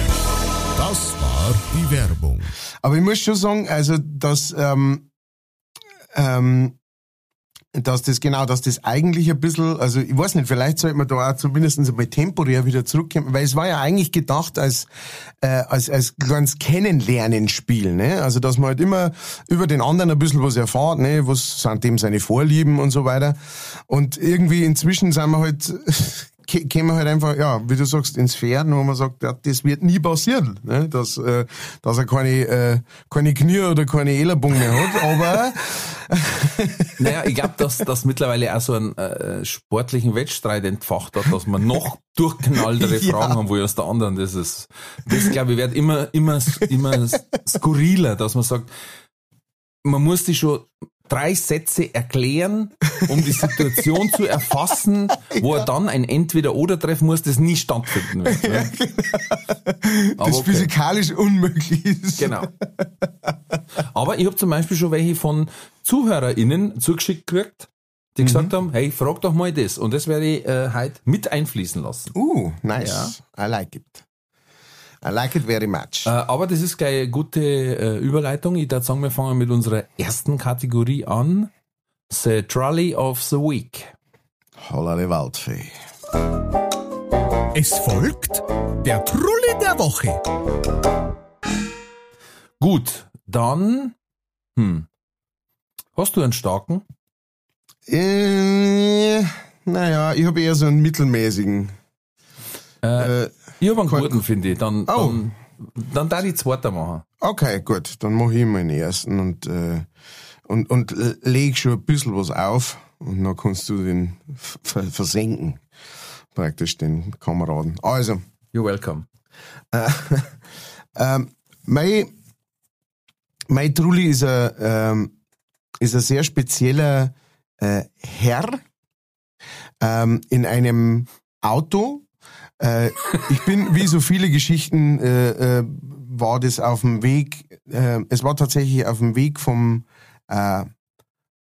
Das war die Werbung. Aber ich muss schon sagen, also, dass, ähm, ähm, dass das genau, dass das eigentlich ein bisschen, also ich weiß nicht, vielleicht sollte man da auch zumindest einmal temporär wieder zurückkommen, weil es war ja eigentlich gedacht als, äh, als, als kleines Kennenlernen-Spiel, ne? Also dass man halt immer über den anderen ein bisschen was erfahrt, ne? Was sind dem seine Vorlieben und so weiter. Und irgendwie inzwischen sind wir halt, kämen wir halt einfach, ja, wie du sagst, ins Pferden, wo man sagt, ja, das wird nie passieren, ne? dass, äh, dass er keine, äh, keine Knie oder keine Ellenbogen mehr hat, aber Naja, ich glaube, dass das mittlerweile auch so einen äh, sportlichen Wettstreit entfacht hat, dass man noch durchknalltere Ja. Fragen haben, wo als der anderen. Das ist, das glaube ich, wird immer, immer, immer skurriler, dass man sagt, man muss die schon drei Sätze erklären, um die Situation zu erfassen, wo er dann ein Entweder-Oder treffen muss, das nie stattfinden wird. Ne? Aber das okay. physikalisch unmöglich ist. Genau. Aber ich habe zum Beispiel schon welche von ZuhörerInnen zugeschickt gekriegt, die gesagt haben, hey, frag doch mal das. Und das werde ich äh, heute mit einfließen lassen. Uh, nice. I like it. I like it very much. Äh, aber das ist gleich eine gute äh, Überleitung. Ich würde sagen, wir fangen mit unserer ersten Kategorie an. The Trolley of the Week. Holla die Waldfee. Es folgt der Trulli der Woche. Gut, dann, hm, hast du einen starken? Äh, naja, ich habe eher so einen mittelmäßigen. Äh, Äh, ich habe einen guten, finde ich. Dann, Oh. dann, dann darf ich zweiter machen. okay, gut, dann mache ich meinen ersten und, äh, und, und l- leg schon ein bisschen was auf und dann kannst du den ver versenken. Praktisch den Kameraden. Also, You're welcome. Ähm, mein, mein Trulli ist ein, ähm, ist ein sehr spezieller äh, Herr ähm, in einem Auto. Äh, ich bin, wie so viele Geschichten, äh, äh, war das auf dem Weg, äh, es war tatsächlich auf dem Weg vom, äh,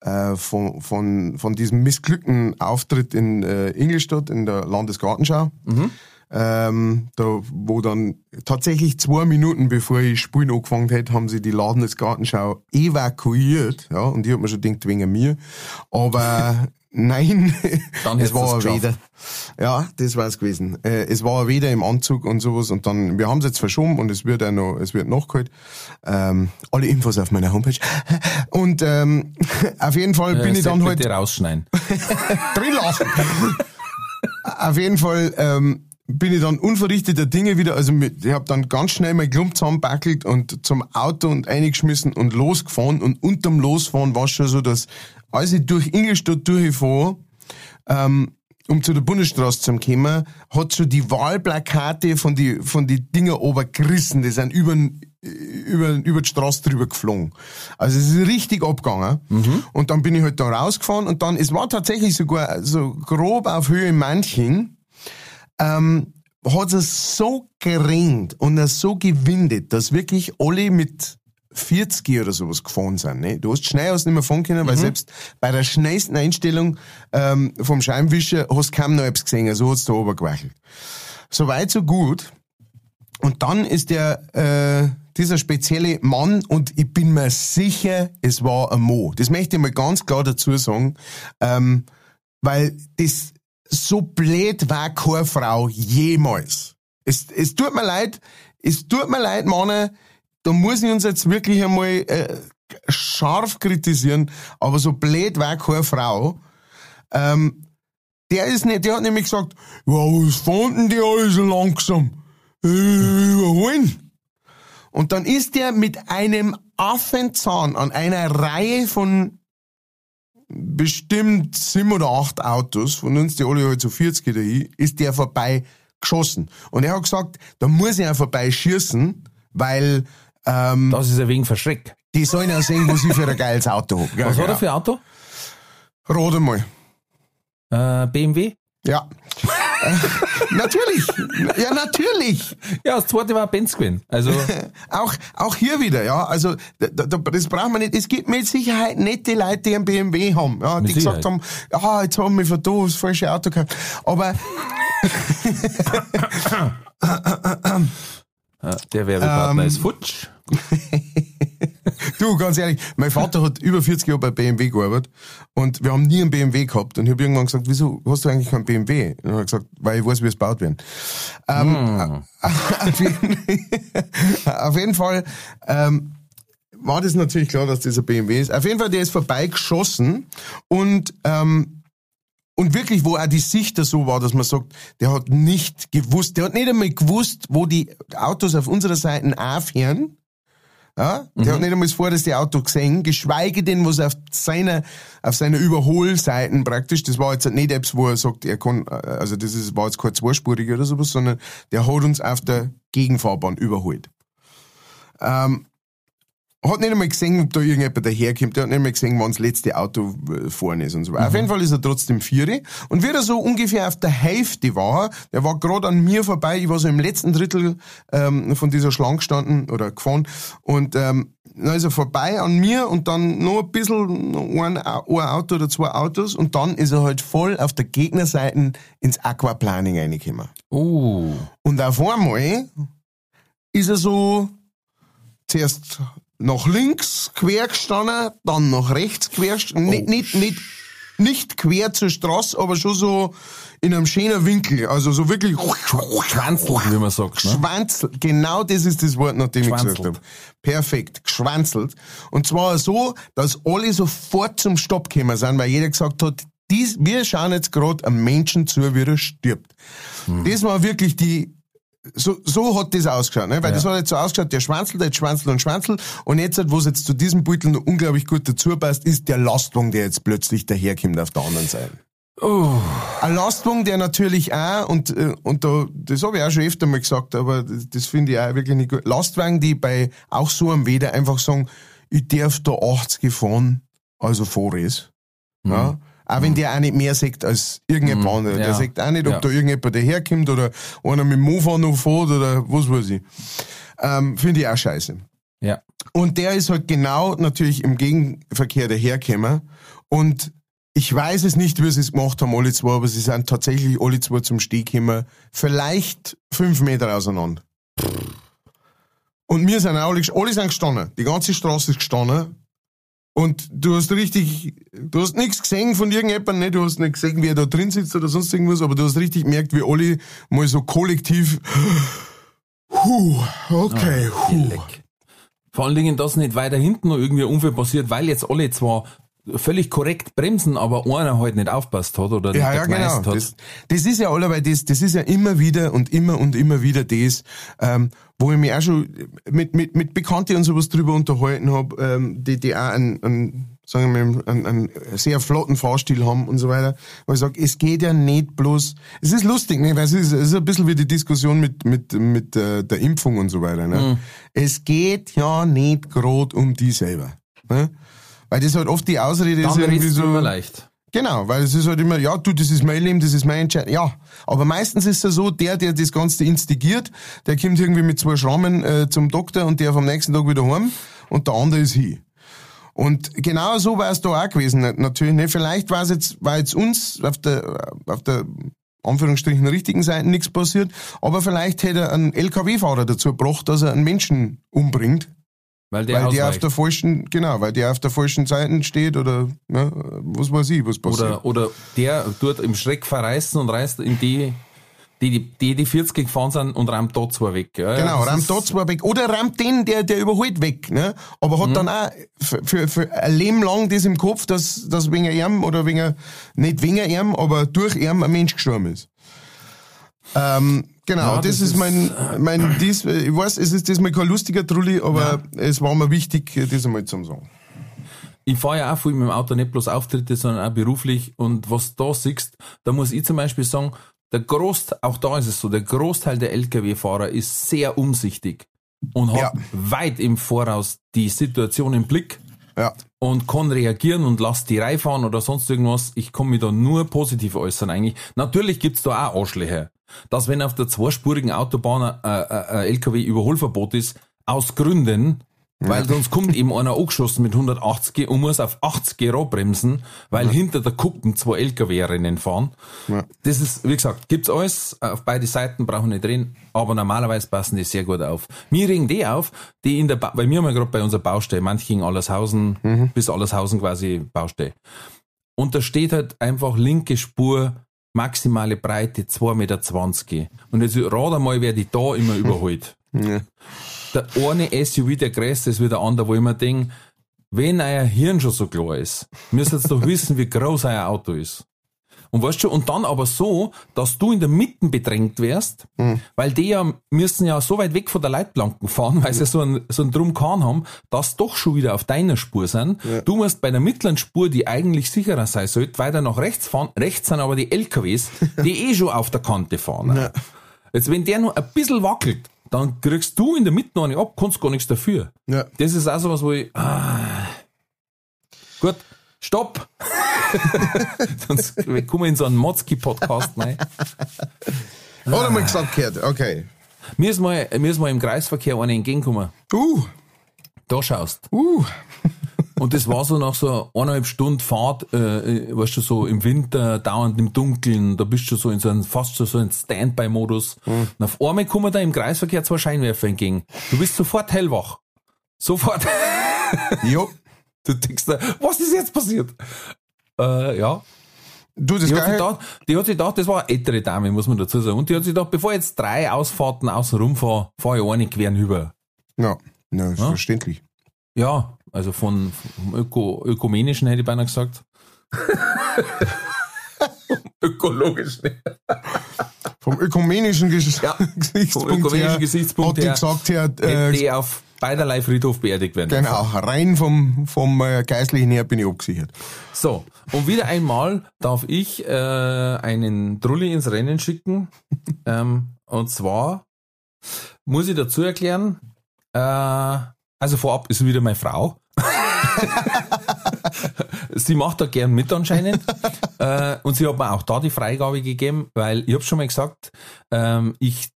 äh, von, von, von diesem missglückten Auftritt in Ingolstadt in der Landesgartenschau. Ähm, da, wo dann tatsächlich zwei Minuten bevor ich Spielen angefangen hätte, haben sie die Landesgartenschau evakuiert. Ja, und ich hab mir schon gedacht, wegen mir. Aber Nein, Dann es war geschafft. Weder. Ja, das war es gewesen. Äh, es war ein Weder im Anzug und sowas und dann, wir haben es jetzt verschoben und es wird auch noch, es wird nachgeholt. Ähm, alle Infos auf meiner Homepage. Und ähm, auf jeden Fall bin Äh, ich dann halt bitte rausschneiden. drin lassen. Auf jeden Fall ähm, bin ich dann unverrichteter Dinge wieder, also mit, ich habe dann ganz schnell mein Klump zusammenbackelt und zum Auto und eingeschmissen und losgefahren und unterm Losfahren war schon so, dass als ich durch Ingolstadt durchfahre, ähm, um zu der Bundesstraße zu kommen, hat schon die Wahlplakate von die, von die Dinger oben gerissen, die sind über, über, über die Straße drüber geflogen. Also es ist richtig abgegangen. Und dann bin ich halt da rausgefahren und dann, es war tatsächlich sogar so grob auf Höhe Manching, ähm, hat es so geregnet und es so gewindet, dass wirklich alle mit 40 oder sowas gefahren sind. Ne? Du hast schnell aus nicht mehr fahren können, weil selbst bei der schnellsten Einstellung ähm, vom Scheinwischer hast du kaum noch etwas gesehen, so hat's da oben gewachelt. So weit, so gut. Und dann ist der, äh, dieser spezielle Mann, und ich bin mir sicher, es war ein Mo. Das möchte ich mal ganz klar dazu sagen, ähm, weil das so blöd war keine Frau jemals. Es, es tut mir leid, es tut mir leid, Mann, da muss ich uns jetzt wirklich einmal äh, scharf kritisieren, aber so blöd war keine Frau. Ähm, der ist nicht, der hat nämlich gesagt, ja, was fanden die alle so langsam? Äh, überholen. Und dann ist der mit einem Affenzahn an einer Reihe von bestimmt sieben oder acht Autos, von uns die alle halt so 40 dahin, ist der vorbei geschossen. Und er hat gesagt, da muss ich auch vorbei schießen, weil ähm, Das ist ein wenig verschreckt. die sollen ja sehen, was ich für ein geiles Auto hab. Ja, Was hat genau. er für ein Auto? Rat einmal. Äh, BMW? Ja. Natürlich. Ja, natürlich. Ja, das zweite war gewesen. Also, Auch, auch hier wieder, ja. Also, da, da, das braucht man nicht. Es gibt mit Sicherheit nette Leute, die einen BMW haben, ja, die Mit gesagt haben, Sicherheit. ja, jetzt haben wir da das falsche Auto gehabt. Aber, äh, der Werbepartner Ähm. ist futsch. Du, ganz ehrlich, mein Vater hat über 40 Jahre bei BMW gearbeitet und wir haben nie einen BMW gehabt. Und ich habe irgendwann gesagt, wieso hast du eigentlich keinen BMW? Und er hat gesagt, weil ich weiß, wie es gebaut wird. Ähm, auf, jeden, auf jeden Fall ähm, war das natürlich klar, dass das ein BMW ist. Auf jeden Fall, der ist vorbeigeschossen und ähm, und wirklich, wo auch die Sicht da so war, dass man sagt, der hat nicht gewusst, der hat nicht einmal gewusst, wo die Autos auf unserer Seite aufhören. Ja, der hat nicht einmal das vorderste Auto gesehen, geschweige denn, was auf seiner, auf seiner Überholseiten praktisch, das war jetzt nicht etwas, wo er sagt, er kann, also das ist, war jetzt kein zweispurig oder sowas, sondern der hat uns auf der Gegenfahrbahn überholt. Ähm, hat nicht einmal gesehen, ob da irgendjemand daherkommt. Der hat nicht einmal gesehen, wann das letzte Auto äh, vorne ist und so. Auf jeden Fall ist er trotzdem Vieri. Und wie er so ungefähr auf der Hälfte war, der war gerade an mir vorbei, ich war so im letzten Drittel ähm, von dieser Schlange gestanden oder gefahren. Und ähm, dann ist er vorbei an mir und dann noch ein bisschen ein, ein Auto oder zwei Autos und dann ist er halt voll auf der Gegnerseite ins Aquaplaning reingekommen. Uh, Und auf einmal ist er so zuerst nach links quer gestanden, dann nach rechts quer gestanden. Nicht, nicht, nicht, nicht quer zur Straße, aber schon so in einem schönen Winkel. Also so wirklich schwanzelt, wie man sagt. Ne? Genau das ist das Wort, nachdem ich gesagt habe. Perfekt. Geschwanzelt. Und zwar so, dass alle sofort zum Stopp gekommen sind, weil jeder gesagt hat, dies, wir schauen jetzt gerade einem Menschen zu, wie er stirbt. Hm. Das war wirklich die, so, so hat das ausgeschaut, ne? Weil das hat jetzt so ausgeschaut, der schwanzelt, der schwanzelt und schwanzelt. Und jetzt, wo es jetzt zu diesem Beutel noch unglaublich gut dazu passt, ist der Lastwagen, der jetzt plötzlich daherkommt auf der anderen Seite. Oh, Ein Lastwagen, der natürlich auch, und, äh, und da, das habe ich auch schon öfter mal gesagt, aber das, das finde ich auch wirklich nicht gut. Lastwagen, die bei auch so einem Wetter einfach sagen, ich darf da 80 fahren, also Vorres. Ja? Auch wenn der auch nicht mehr sagt als irgendjemand anderer. Der ja. sagt auch nicht, ob Ja. da irgendjemand daherkommt oder einer mit dem Mofa noch fährt oder was weiß ich. Ähm, finde ich auch scheiße. ja. Und der ist halt genau natürlich im Gegenverkehr dahergekommen. Und ich weiß es nicht, wie sie es gemacht haben, alle zwei, aber sie sind tatsächlich alle zwei zum Steg gekommen. Vielleicht fünf Meter auseinander. Und wir sind auch alle, alle sind gestanden. Die ganze Straße ist gestanden. Und du hast richtig, du hast nichts gesehen von irgendjemandem, ne? du hast nicht gesehen, wie er da drin sitzt oder sonst irgendwas, aber du hast richtig gemerkt, wie alle mal so kollektiv, huh, okay, Ah, huh. Vor allen Dingen, dass nicht weiter hinten noch irgendwie ein Unfall passiert, weil jetzt alle zwar völlig korrekt bremsen, aber einer halt nicht aufpasst hat oder Ja, nicht ja, genau. hat. Das, das ist ja allerweil das, das ist ja immer wieder und immer und immer wieder das, ähm, wo ich mich auch schon mit, mit, mit Bekannten und sowas drüber unterhalten hab, ähm, die, die auch einen, einen, sagen wir mal, einen, einen sehr flotten Fahrstil haben und so weiter. Wo ich sag, es geht ja nicht bloß, es ist lustig, ne, weil es ist, es ist ein bisschen wie die Diskussion mit, mit, mit äh, der Impfung und so weiter. Ne? Mhm. Es geht ja nicht grad um die selber. Ne? Weil das halt oft die Ausrede ist Dann irgendwie redest du so. immer leicht. Genau, weil es ist halt immer, ja, du, das ist mein Leben, das ist mein Entscheidung. Ja, aber meistens ist es so, der, der das Ganze instigiert, der kommt irgendwie mit zwei Schrammen äh, zum Doktor und der vom nächsten Tag wieder heim und der andere ist hier. Und genau so war es da auch gewesen, natürlich. Ne? Vielleicht war es jetzt, war jetzt uns auf der, auf der Anführungsstrichen richtigen Seite nichts passiert, aber vielleicht hätte er einen LKW-Fahrer dazu gebracht, dass er einen Menschen umbringt, Weil der, weil der auf der falschen, genau, weil der auf der falschen Seite steht oder ne, was weiß ich, was passiert. Oder, oder der tut im Schreck verreißen und reißt in die, die, die, die, die 40 gefahren sind und rammt da zwei weg. Ja, Genau, das rammt da zwar weg. Oder rammt den, der, der überholt weg, ne? Aber Mhm. hat dann auch für, für, für ein Leben lang das im Kopf, dass, dass wegen ihm oder wegen, nicht wegen ihm, aber durch ihn ein Mensch gestorben ist. Ähm, genau, Ja, das, das ist mein, mein, dies, ich weiß, es ist diesmal kein lustiger Trulli, aber es war mir wichtig, das einmal zu sagen. ich fahre ja auch viel mit dem Auto, nicht bloß Auftritte, sondern auch beruflich. Und was du da siehst, da muss ich zum Beispiel sagen, der Großteil, auch da ist es so, der Großteil der Lkw-Fahrer ist sehr umsichtig und hat Ja. weit im Voraus die Situation im Blick Ja. und kann reagieren und lasst die Reihe fahren oder sonst irgendwas. Ich kann mich da nur positiv äußern eigentlich. Natürlich gibt's da auch Arschlöcher. Dass wenn auf der zweispurigen Autobahn ein, ein, ein LKW-Überholverbot ist, aus Gründen, weil sonst kommt eben einer angeschossen mit 180 und muss auf 80 Rad bremsen, weil hinter der Kuppen zwei LKW-Rennen fahren. Ja. Das ist, wie gesagt, gibt's alles. Auf beide Seiten brauchen wir nicht reden, aber normalerweise passen die sehr gut auf. Mir regen die auf, die in der, ba weil wir haben ja gerade bei unserer Baustelle, manche gegen Allershausen, bis Allershausen quasi Baustelle. Und da steht halt einfach linke Spur, maximale Breite 2,20 Meter. Und jetzt rat einmal, wer die da immer überholt. Ja. Der eine SUV, der größte ist wie der andere, wo ich mir denke, wenn euer Hirn schon so klar ist, müsst ihr jetzt doch wissen, wie groß euer Auto ist. Und weißt du, und dann aber so, dass du in der Mitte bedrängt wärst, weil die ja müssen ja so weit weg von der Leitplanken fahren, weil sie so einen, so einen Drumkahn haben, dass doch schon wieder auf deiner Spur sind. Du musst bei der mittleren Spur, die eigentlich sicherer sein sollte, weiter nach rechts fahren. Rechts sind aber die LKWs, die eh schon auf der Kante fahren. Jetzt, wenn der nur ein bisschen wackelt, dann kriegst du in der Mitte noch nicht ab, kannst gar nichts dafür. Ja. Das ist auch so was, wo ich, ah, gut, stopp. Sonst kommen wir in so einen Motzki-Podcast rein. Hat er mal gesagt gehört, okay. Mir ist mal, mir ist mal im Kreisverkehr einer entgegengekommen. Uh, Da schaust. uh. Und das war so nach so eineinhalb Stunden Fahrt, äh, äh, weißt du, so im Winter, dauernd im Dunkeln, da bist du so in so einem, fast so ein Standby-Modus. Und auf einmal kommen da im Kreisverkehr zwei Scheinwerfer entgegen. Du bist sofort hellwach. Sofort. Jo. Du denkst da, was ist jetzt passiert? Äh, ja. Du, das Die hat, gedacht, die hat sich gedacht, das war eine ältere Dame, muss man dazu sagen. Und die hat sich gedacht, bevor ich jetzt drei Ausfahrten außen rumfahre, fahre ich eine quer hinüber. ja, ja, ist verständlich. Ja, also von, vom Öko, ökumenischen hätte ich beinahe gesagt. Ökologisch nicht. Vom ökumenischen Ges Ja, Gesichtspunkt vom ökumenischen her Gesichtspunkt hat die her gesagt, her, äh, auf beiderlei Friedhof beerdigt werden. genau, rein vom, vom äh, Geistlichen her bin ich abgesichert. So, und wieder einmal darf ich äh, einen Trulli ins Rennen schicken. ähm, und zwar muss ich dazu erklären, äh, also vorab ist wieder meine Frau. sie macht da gern mit anscheinend. äh, und sie hat mir auch da die Freigabe gegeben, weil ich habe schon mal gesagt, ähm, ich,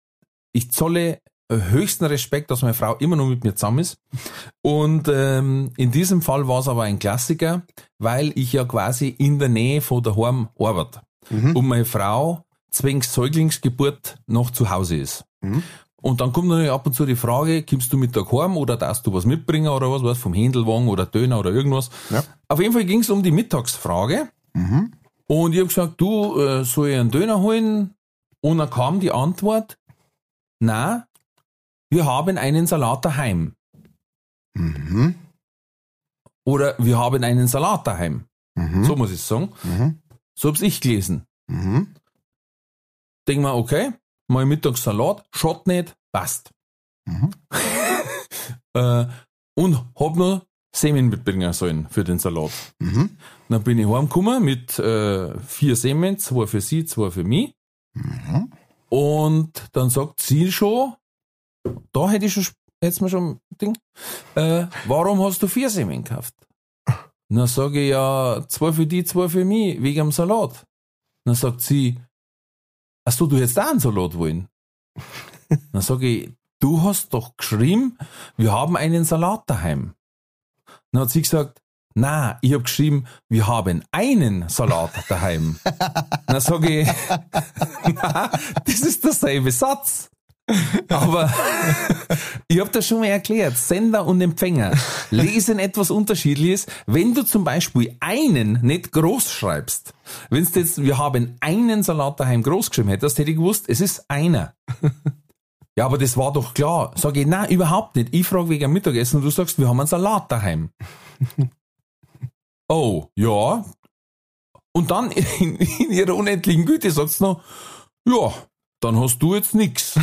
ich zolle höchsten Respekt, dass meine Frau immer noch mit mir zusammen ist. Und ähm, in diesem Fall war es aber ein Klassiker, weil ich ja quasi in der Nähe von daheim arbeite. Und meine Frau zwecks Säuglingsgeburt noch zu Hause ist. Und dann kommt natürlich ab und zu die Frage, kommst du mit der heim oder darfst du was mitbringen oder was, was vom Händelwagen oder Döner oder irgendwas. Ja. Auf jeden Fall ging es um die Mittagsfrage. Und ich habe gesagt, du, äh, soll ich einen Döner holen? Und dann kam die Antwort, na, wir haben einen Salat daheim. Mhm. Oder wir haben einen Salat daheim. Mhm. So muss ich sagen. Mhm. So hab's ich gelesen. Mhm. Denk mal, okay, mal Mittagssalat, schaut nicht, passt. Mhm. Äh, und hab noch Semen mitbringen sollen für den Salat. Mhm. Dann bin ich heimgekommen mit äh, vier Semen, zwei für sie, zwei für mich. Mhm. Und dann sagt sie schon, da hätte ich schon, jetzt mal schon ein Ding, äh, warum hast du vier Semen gekauft? Dann sage ich ja, zwei für die, zwei für mich, wegen dem Salat. Dann sagt sie, so, du hättest auch einen Salat wollen. Dann sage ich, du hast doch geschrieben, wir haben einen Salat daheim. Dann hat sie gesagt, na, ich habe geschrieben, wir haben einen Salat daheim. Dann sage ich, na, das ist derselbe Satz. Aber ich habe das schon mal erklärt. Sender und Empfänger lesen etwas Unterschiedliches. Wenn du zum Beispiel einen nicht groß schreibst, wenn du jetzt, wir haben einen Salat daheim groß geschrieben hättest, hätte ich gewusst, es ist einer. Ja, aber das war doch klar. Sag ich, nein, überhaupt nicht. Ich frage wegen Mittagessen und du sagst, wir haben einen Salat daheim. oh, ja. Und dann in, in ihrer unendlichen Güte sagst du noch, ja, dann hast du jetzt nix.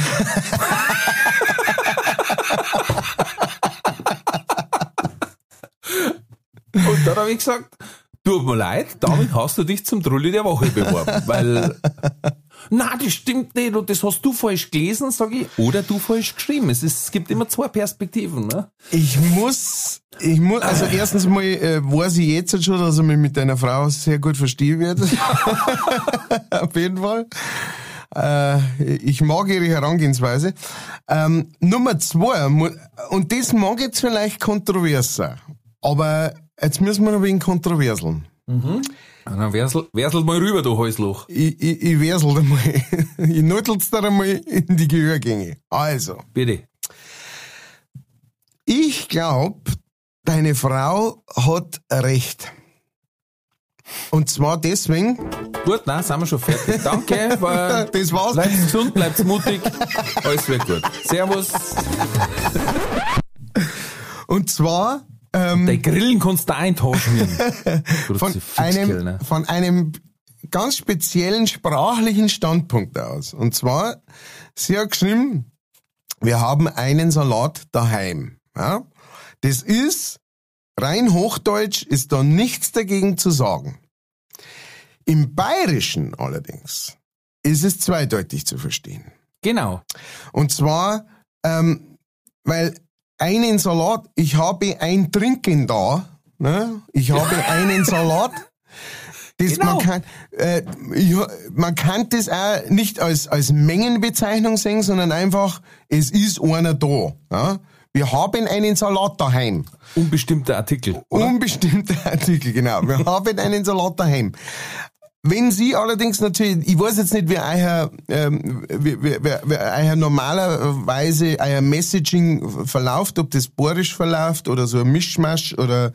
Und dann habe ich gesagt, tut mir leid, damit hast du dich zum Trulli der Woche beworben. Weil, na, das stimmt nicht und das hast du falsch gelesen, sage ich, oder du falsch geschrieben. Es, ist, es gibt immer zwei Perspektiven. Ne? Ich muss, ich muss, also erstens mal äh, weiß ich jetzt schon, dass ich mich mit deiner Frau sehr gut verstehen werde. Auf jeden Fall. Äh, ich mag ihre Herangehensweise. Ähm, Nummer zwei, und das mag jetzt vielleicht kontrovers sein, aber jetzt müssen wir noch wegen kontroverseln. Und dann wersel, wersel mal rüber, du Häusloch. Ich, ich, ich wechsel da mal, ich nuttel's da mal in die Gehörgänge. Also, Bitte. ich glaub, deine Frau hat recht. Und zwar deswegen, Gut, na, sind wir schon fertig. Danke. War, das war's. Bleibt gesund, bleibt mutig. Alles wird gut. Servus. Und zwar ähm, Der Grillen kannst du schmieren. von, einem, von einem ganz speziellen sprachlichen Standpunkt aus. Und zwar, sie hat geschrieben, wir haben einen Salat daheim. Ja? Das ist, rein Hochdeutsch, ist da nichts dagegen zu sagen. Im Bayerischen allerdings ist es zweideutig zu verstehen. Genau. Und zwar, ähm, weil einen Salat, ich habe ein Trinken da, ne? ich habe einen Salat. Das, Genau. man, kann, äh, ich, man kann das auch nicht als, als Mengenbezeichnung sehen, sondern einfach, es ist einer da. Ja? Wir haben einen Salat daheim. Unbestimmter Artikel. Oder? Unbestimmter Artikel, genau. Wir haben einen Salat daheim. Wenn Sie allerdings natürlich, ich weiß jetzt nicht, wie euer, ähm, wie, wie, wie, wie euer normalerweise euer Messaging verläuft, ob das borisch verläuft oder so ein Mischmasch oder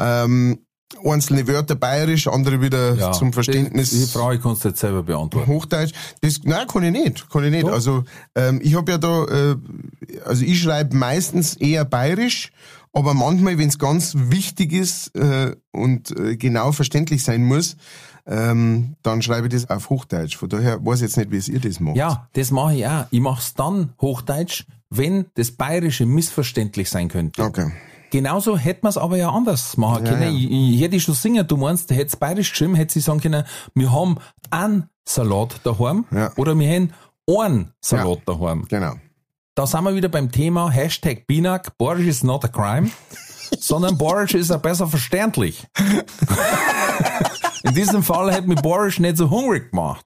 ähm, einzelne Wörter bayerisch, andere wieder zum Verständnis. Die, die Frage kannst du jetzt selber beantworten. Hochdeutsch. Das, nein, kann ich nicht. Kann ich nicht. Also ähm, ich habe ja da, äh, also ich schreibe meistens eher bayerisch, aber manchmal, wenn es ganz wichtig ist äh, und äh, genau verständlich sein muss, ähm, dann schreibe ich das auf Hochdeutsch. Von daher weiß ich jetzt nicht, wie ihr das macht. Ja, das mache ich auch. Ich mache es dann Hochdeutsch, wenn das Bayerische missverständlich sein könnte. Okay. Genauso hätte man es aber ja anders machen Ja, können. ja. Ich, ich hätte schon singen, du meinst, hätte es bayerisch geschrieben, hätte sie sagen können, wir haben einen Salat daheim Ja. oder wir haben einen Salat daheim. Genau. Da sind wir wieder beim Thema Hashtag Binak, Borisch is not a crime, sondern Borisch ist ja besser verständlich. In diesem Fall hätte mich Borisch nicht so hungrig gemacht.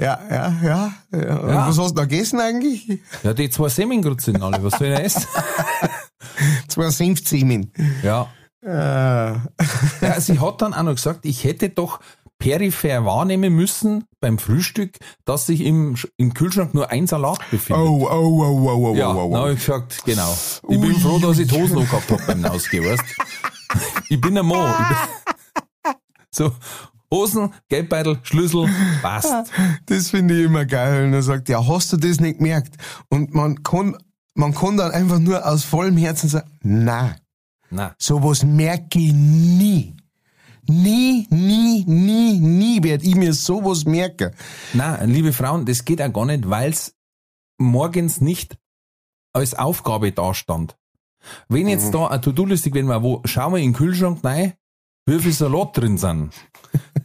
Ja, ja, ja. ja. Und Ja. was hast du da gegessen eigentlich? Ja, die zwei Semingrut sind alle, was soll ich essen? Zwei Senfziemen. Ja. Äh, ja. Sie hat dann auch noch gesagt, ich hätte doch peripher wahrnehmen müssen beim Frühstück, dass sich im, im Kühlschrank nur ein Salat befindet. Oh, oh, oh, oh, oh, ja, oh, oh, dann oh. hab ich gesagt, genau. Ich bin froh, dass ich die Hosen angehabt hab beim Ausgehen, weißt Ich bin ein Mann. So, Hosen, Geldbeutel, Schlüssel, passt. Das finde ich immer geil. Und er sagt, ja, hast du das nicht gemerkt? Und man kann, man kann dann einfach nur aus vollem Herzen sagen, na, Na, sowas merke ich nie. Nie, nie, nie, nie werd ich mir sowas merken. na, liebe Frauen, das geht auch gar nicht, weil's morgens nicht als Aufgabe dastand. Wenn jetzt da eine To-Do-Liste gewesen wäre, wo schauen wir in den Kühlschrank rein, wie viel Salat drin sind,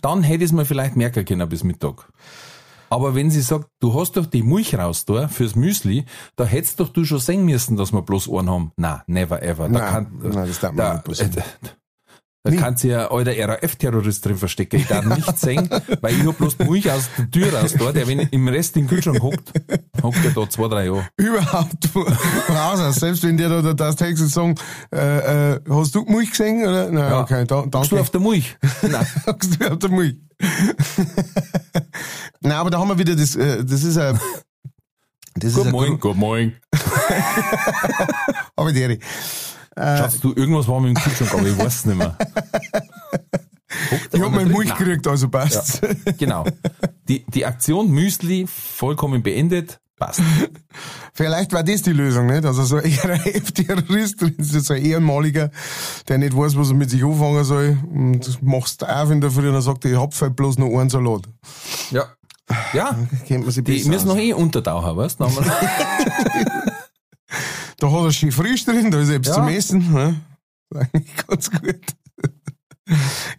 dann hätte ich es mir vielleicht merken können bis Mittag. Aber wenn sie sagt, du hast doch die Milch raus da fürs Müsli, da hättest doch du schon sehen müssen, dass wir bloß einen haben. Na, never ever. Da Nein, kann, nein, das darf man da, nicht passieren. Äh, da kann sich ein alter RAF-Terrorist drin verstecken. Ich darf nicht sehen, weil ich hab bloß Milch aus der Tür raus da, der wenn im Rest im Kühlschrank hockt, hockt er da zwei, drei Jahre. Überhaupt raus. Selbst wenn der da, da das Text sagen, äh, äh, hast du die Milch gesehen? Oder? Nein, Ja. okay, da, danke. Hockst du auf der Milch? Nein. Hockst du auf der Milch? Nein, aber da haben wir wieder das, äh, das ist ein, das ist Gut ein, moin, gut moin. aber der, Schatz, du, irgendwas war mit dem Kühlschrank, aber ich weiß es nicht mehr. Ich hab da meine drin? Milch Nein. gekriegt, also passt. Genau. Die, die Aktion Müsli vollkommen beendet, passt. Vielleicht war das die Lösung, nicht? Also so ein RAF-Terrorist, das ist so ein ehemaliger, der nicht weiß, was er mit sich anfangen soll. Und das machst du auf in der Früh und dann sagt er, ich hab halt bloß noch einen Salat. Ja. Ja, Kennt man sich die müssen aus. noch eh untertauchen, weißt du? Da hat er schön frisch drin, da ist selbst Ja. zum Essen. Ne? Eigentlich ganz gut.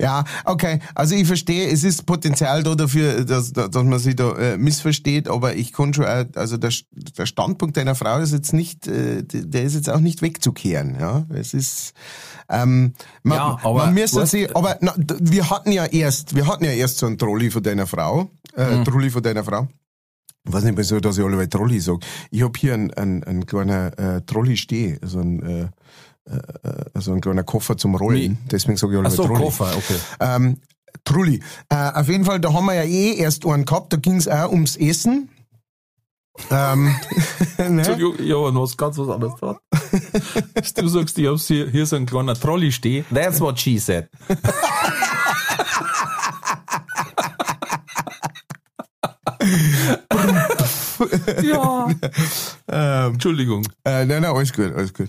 Ja, okay. Also ich verstehe, es ist Potenzial da dafür, dass, dass man sich da äh, missversteht, aber ich kann schon, auch, also der, der Standpunkt deiner Frau ist jetzt nicht, äh, der ist jetzt auch nicht wegzukehren. Ja, es ist, ähm, man, Ja, aber man müsste sich, aber na, wir hatten ja erst, wir hatten ja erst so einen Trolli von deiner Frau, äh, Mhm. Trolli von deiner Frau. Ich weiß nicht mehr so, dass ich alle Trolli sage. Ich hab hier einen, einen, einen kleinen äh, Trolli stehen, also ein, äh, äh, also ein kleiner Koffer zum Rollen. Deswegen sage ich alle Ach so, Trolli. Koffer, okay. Ähm, Trulli. Äh, auf jeden Fall, da haben wir ja eh erst einen gehabt, da ging's auch ums Essen. ähm, ne? Entschuldigung, ich habe noch was ganz was anderes dran. Du sagst, ich hab's hier, hier so ein kleiner Trolley stehen. That's what she said. ja. ähm, Entschuldigung. Äh, nein, nein, alles gut, alles gut.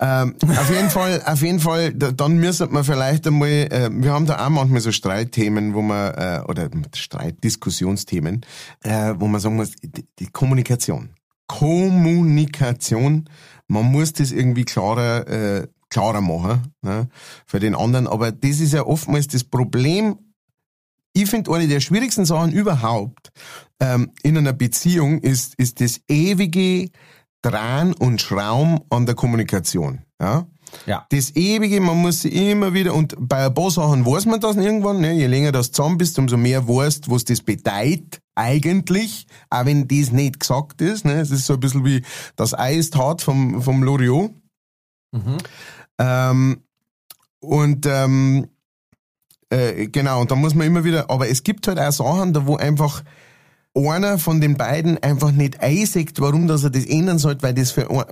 Ähm, auf jeden Fall, auf jeden Fall, da, dann müsste man vielleicht einmal, äh, wir haben da auch manchmal so Streitthemen, wo man, äh, oder Streitdiskussionsthemen, äh, wo man sagen muss, die, die Kommunikation. Kommunikation, man muss das irgendwie klarer, äh, klarer machen, ne, für den anderen, aber das ist ja oftmals das Problem, ich finde, eine der schwierigsten Sachen überhaupt ähm, in einer Beziehung ist, ist das ewige Drehen und Schrauben an der Kommunikation. Ja? Ja. Das ewige, man muss sich immer wieder, und bei ein paar Sachen weiß man das irgendwann, ne? je länger das zusammen bist, umso mehr weißt, was das bedeutet, eigentlich, auch wenn das nicht gesagt ist. Ne? Es ist so ein bisschen wie das Ei ist hart vom, vom Loriot. Mhm. Ähm, und ähm, äh, genau, und da muss man immer wieder, aber es gibt halt auch Sachen, da wo einfach einer von den beiden einfach nicht einsieht, warum dass er das ändern sollte, weil das für ein-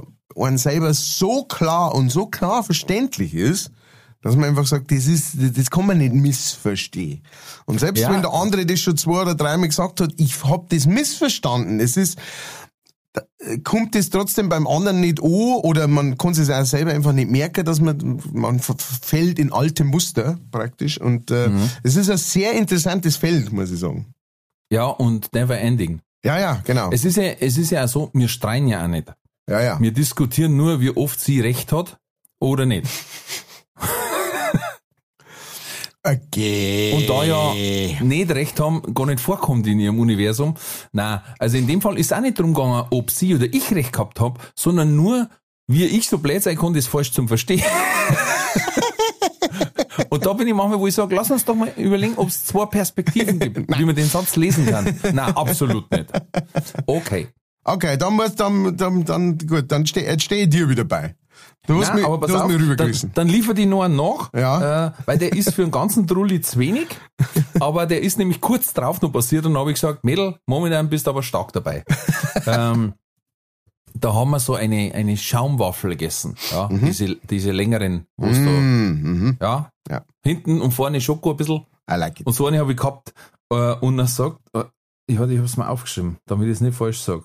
einen selber so klar und so klar verständlich ist, dass man einfach sagt, das ist, das kann man nicht missverstehen. Und selbst Ja. wenn der andere das schon zwei oder dreimal gesagt hat, ich hab das missverstanden, es ist, äh, kommt es trotzdem beim anderen nicht an oder man kann es auch selber einfach nicht merken, dass man, man fällt in alte Muster praktisch und äh, es ist ein sehr interessantes Feld, muss ich sagen. Ja, und never ending. Ja, ja, genau. Es ist ja, es ist ja auch so, wir streiten ja auch nicht. ja, ja. Wir diskutieren nur, wie oft sie recht hat oder nicht. Okay. Und da ja nicht recht haben, gar nicht vorkommt in ihrem Universum. Na, also in dem Fall ist auch nicht drum gegangen, ob sie oder ich recht gehabt hab, sondern nur, wie ich so blöd sein konnte, ist falsch zum Verstehen. Und da bin ich manchmal, wo ich sage, lass uns doch mal überlegen, ob es zwei Perspektiven gibt, wie man den Satz lesen kann. Nein, absolut nicht. Okay. Okay, dann muss, dann, dann, dann, gut, dann steh, jetzt stehe ich dir wieder bei. Du hast Nein, mich, aber du hast auf, mich dann, rübergerissen. dann liefert die noch einen nach, Ja. äh, weil der ist für einen ganzen Trulli zu wenig. aber der ist nämlich kurz drauf noch passiert und habe ich gesagt, Mädel, momentan bist du aber stark dabei. ähm, da haben wir so eine, eine Schaumwaffel gegessen, ja, diese, diese längeren, wo du, Mhm. ja, Ja. hinten und vorne Schoko ein bisschen I like it. und so eine habe ich gehabt äh, und er sagt, äh, ich, hatte- ich habe es mal aufgeschrieben, damit ich es nicht falsch sage.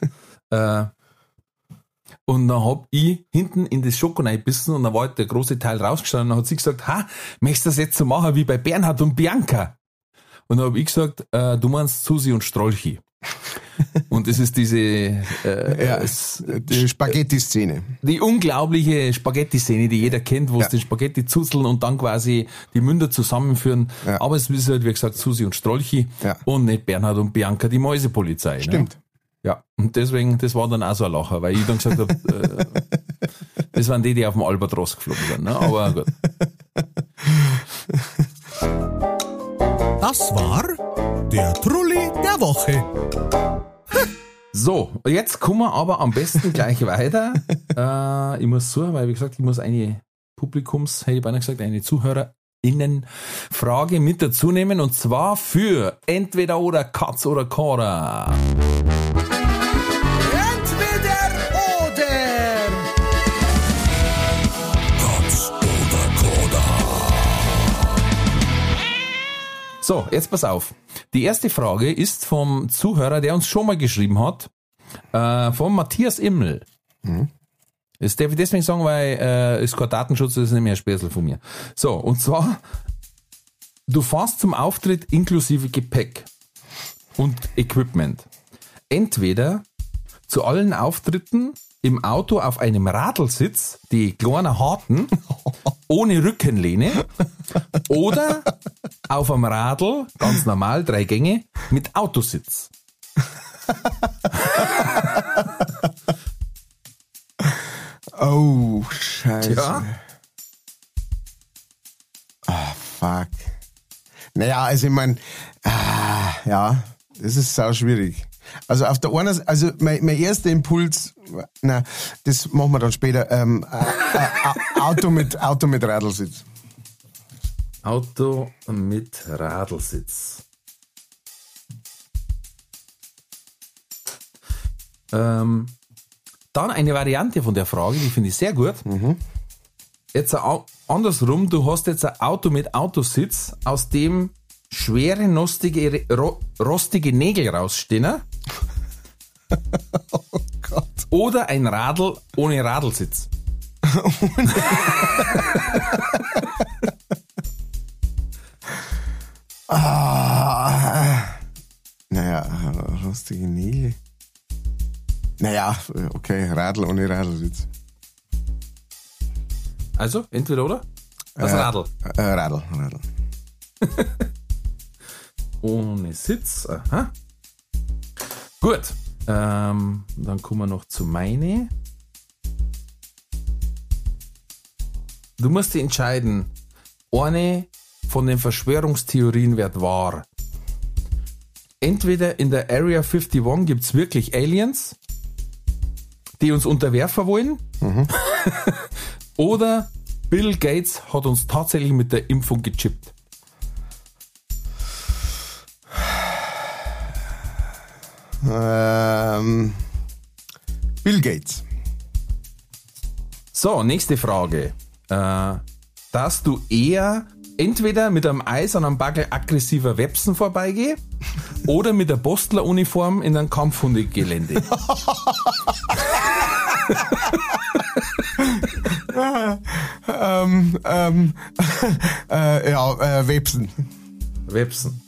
äh, und dann hab ich hinten in das Schoko reingebissen und dann war halt der große Teil rausgestanden und dann hat sie gesagt, ha, möchtest du das jetzt so machen wie bei Bernhard und Bianca? Und dann habe ich gesagt, äh, du meinst Susi und Strolchi. Und das ist diese äh, Ja, es, die Spaghetti-Szene. die unglaubliche Spaghetti-Szene, die jeder kennt, wo Ja. es den Spaghetti zuzeln und dann quasi die Münder zusammenführen. Ja. Aber es ist halt, wie gesagt, Susi und Strolchi Ja. und nicht Bernhard und Bianca, die Mäusepolizei. Stimmt. Ne? Ja, und deswegen, das war dann auch so ein Lacher, weil ich dann gesagt habe, äh, das waren die, die auf dem Albatros geflogen sind. Ne? Aber gut. Das war der Trulli der Woche. So, jetzt kommen wir aber am besten gleich weiter. Äh, ich muss suchen, weil wie gesagt, ich muss eine Publikums, hätte ich beinahe gesagt, eine ZuhörerInnen-Frage mit dazu nehmen und zwar für entweder oder Katz oder Kora. So, jetzt pass auf. Die erste Frage ist vom Zuhörer, der uns schon mal geschrieben hat, äh, vom Matthias Immel. Das darf ich deswegen sagen, weil äh, ist kein Datenschutz, das ist nicht mehr ein Späßel von mir. So, und zwar, du fährst zum Auftritt inklusive Gepäck und Equipment. Entweder zu allen Auftritten im Auto auf einem Radlsitz, die kleinen harten, ohne Rückenlehne, oder auf einem Radl, ganz normal, drei Gänge, mit Autositz. Oh, scheiße. Ja. Ah, fuck. Naja, also ich mein, ah, ja, das ist sau schwierig. Also auf der einen Seite, also mein, mein erster Impuls, na, das machen wir dann später, ähm, äh, äh, Auto mit Auto mit Radlsitz. Auto mit Radlsitz. Ähm, dann eine Variante von der Frage, die finde ich sehr gut. Jetzt ein andersrum, du hast jetzt ein Auto mit Autositz, aus dem schwere, rostige, ro, rostige Nägel rausstehen. Oh Gott. Oder ein Radl ohne Radlsitz. Ah, naja, rostige Nägel. Naja, okay, Radl ohne Radlsitz. Also, entweder oder? Das Äh, Radl. Äh, Radl, Radl. Ohne Sitz. Aha. Gut. Ähm, dann kommen wir noch zu meine. Du musst dich entscheiden, eine von den Verschwörungstheorien wird wahr. Entweder in der Area 51 gibt es wirklich Aliens, die uns unterwerfen wollen, oder Bill Gates hat uns tatsächlich mit der Impfung gechippt. Ähm, Bill Gates. So, nächste Frage. Äh, dass du eher entweder mit einem Eis an einem Bagel aggressiver Websen vorbeigeh oder mit der Postleruniform in einem Kampfhundegelände. Ähm, ähm, äh, ja, äh, Websen. Websen.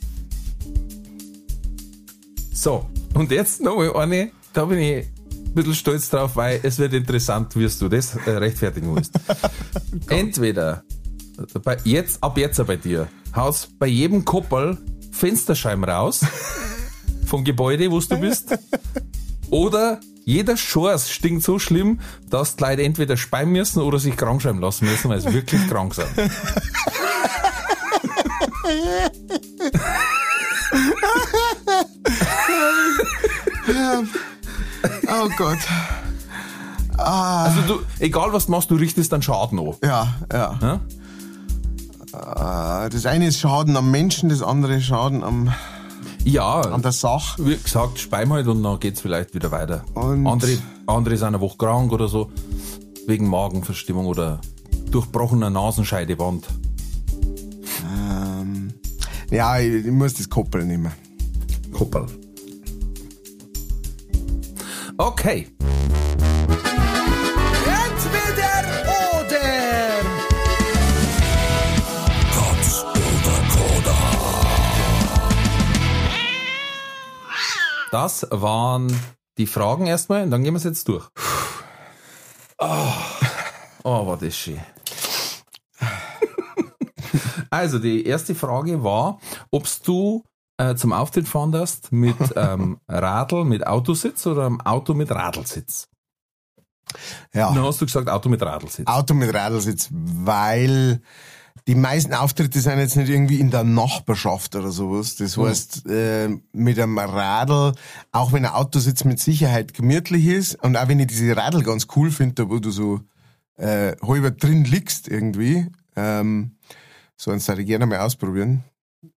So, und jetzt noch mal eine, da bin ich ein bisschen stolz drauf, weil es wird interessant, wirst du das äh, rechtfertigen musst. Entweder bei jetzt, ab jetzt bei dir, haust bei jedem Koppel Fensterscheiben raus vom Gebäude, wo du bist, oder jeder Schors stinkt so schlimm, dass die Leute entweder speien müssen oder sich krank schreiben lassen müssen, weil sie wirklich krank sind. Oh Gott. Also du, egal was du machst, du richtest dann Schaden an. Ja, ja. Ja? Äh, das eine ist Schaden am Menschen, das andere ist Schaden am, Ja, an der Sache. wie gesagt, speim halt und dann geht's vielleicht wieder weiter. Und- andere, andere sind eine Woche krank oder so, wegen Magenverstimmung oder durchbrochener Nasenscheidewand. Ähm, ja, ich, ich muss das Koppel nehmen. Kuppel. Okay. Entweder oder. Das waren die Fragen erstmal und dann gehen wir es jetzt durch. Oh, oh war das schön. Also, die erste Frage war, ob du äh, zum Auftritt fahren darfst mit ähm, Radl mit Autositz oder einem Auto mit Radlsitz. Ja. Dann hast du gesagt Auto mit Radlsitz. Auto mit Radlsitz, weil die meisten Auftritte sind jetzt nicht irgendwie in der Nachbarschaft oder sowas. Das heißt, äh, mit einem Radl, auch wenn ein Autositz mit Sicherheit gemütlich ist und auch wenn ich diese Radl ganz cool finde, wo du so äh, halber drin liegst irgendwie, ähm, so eins würde ich gerne mal ausprobieren,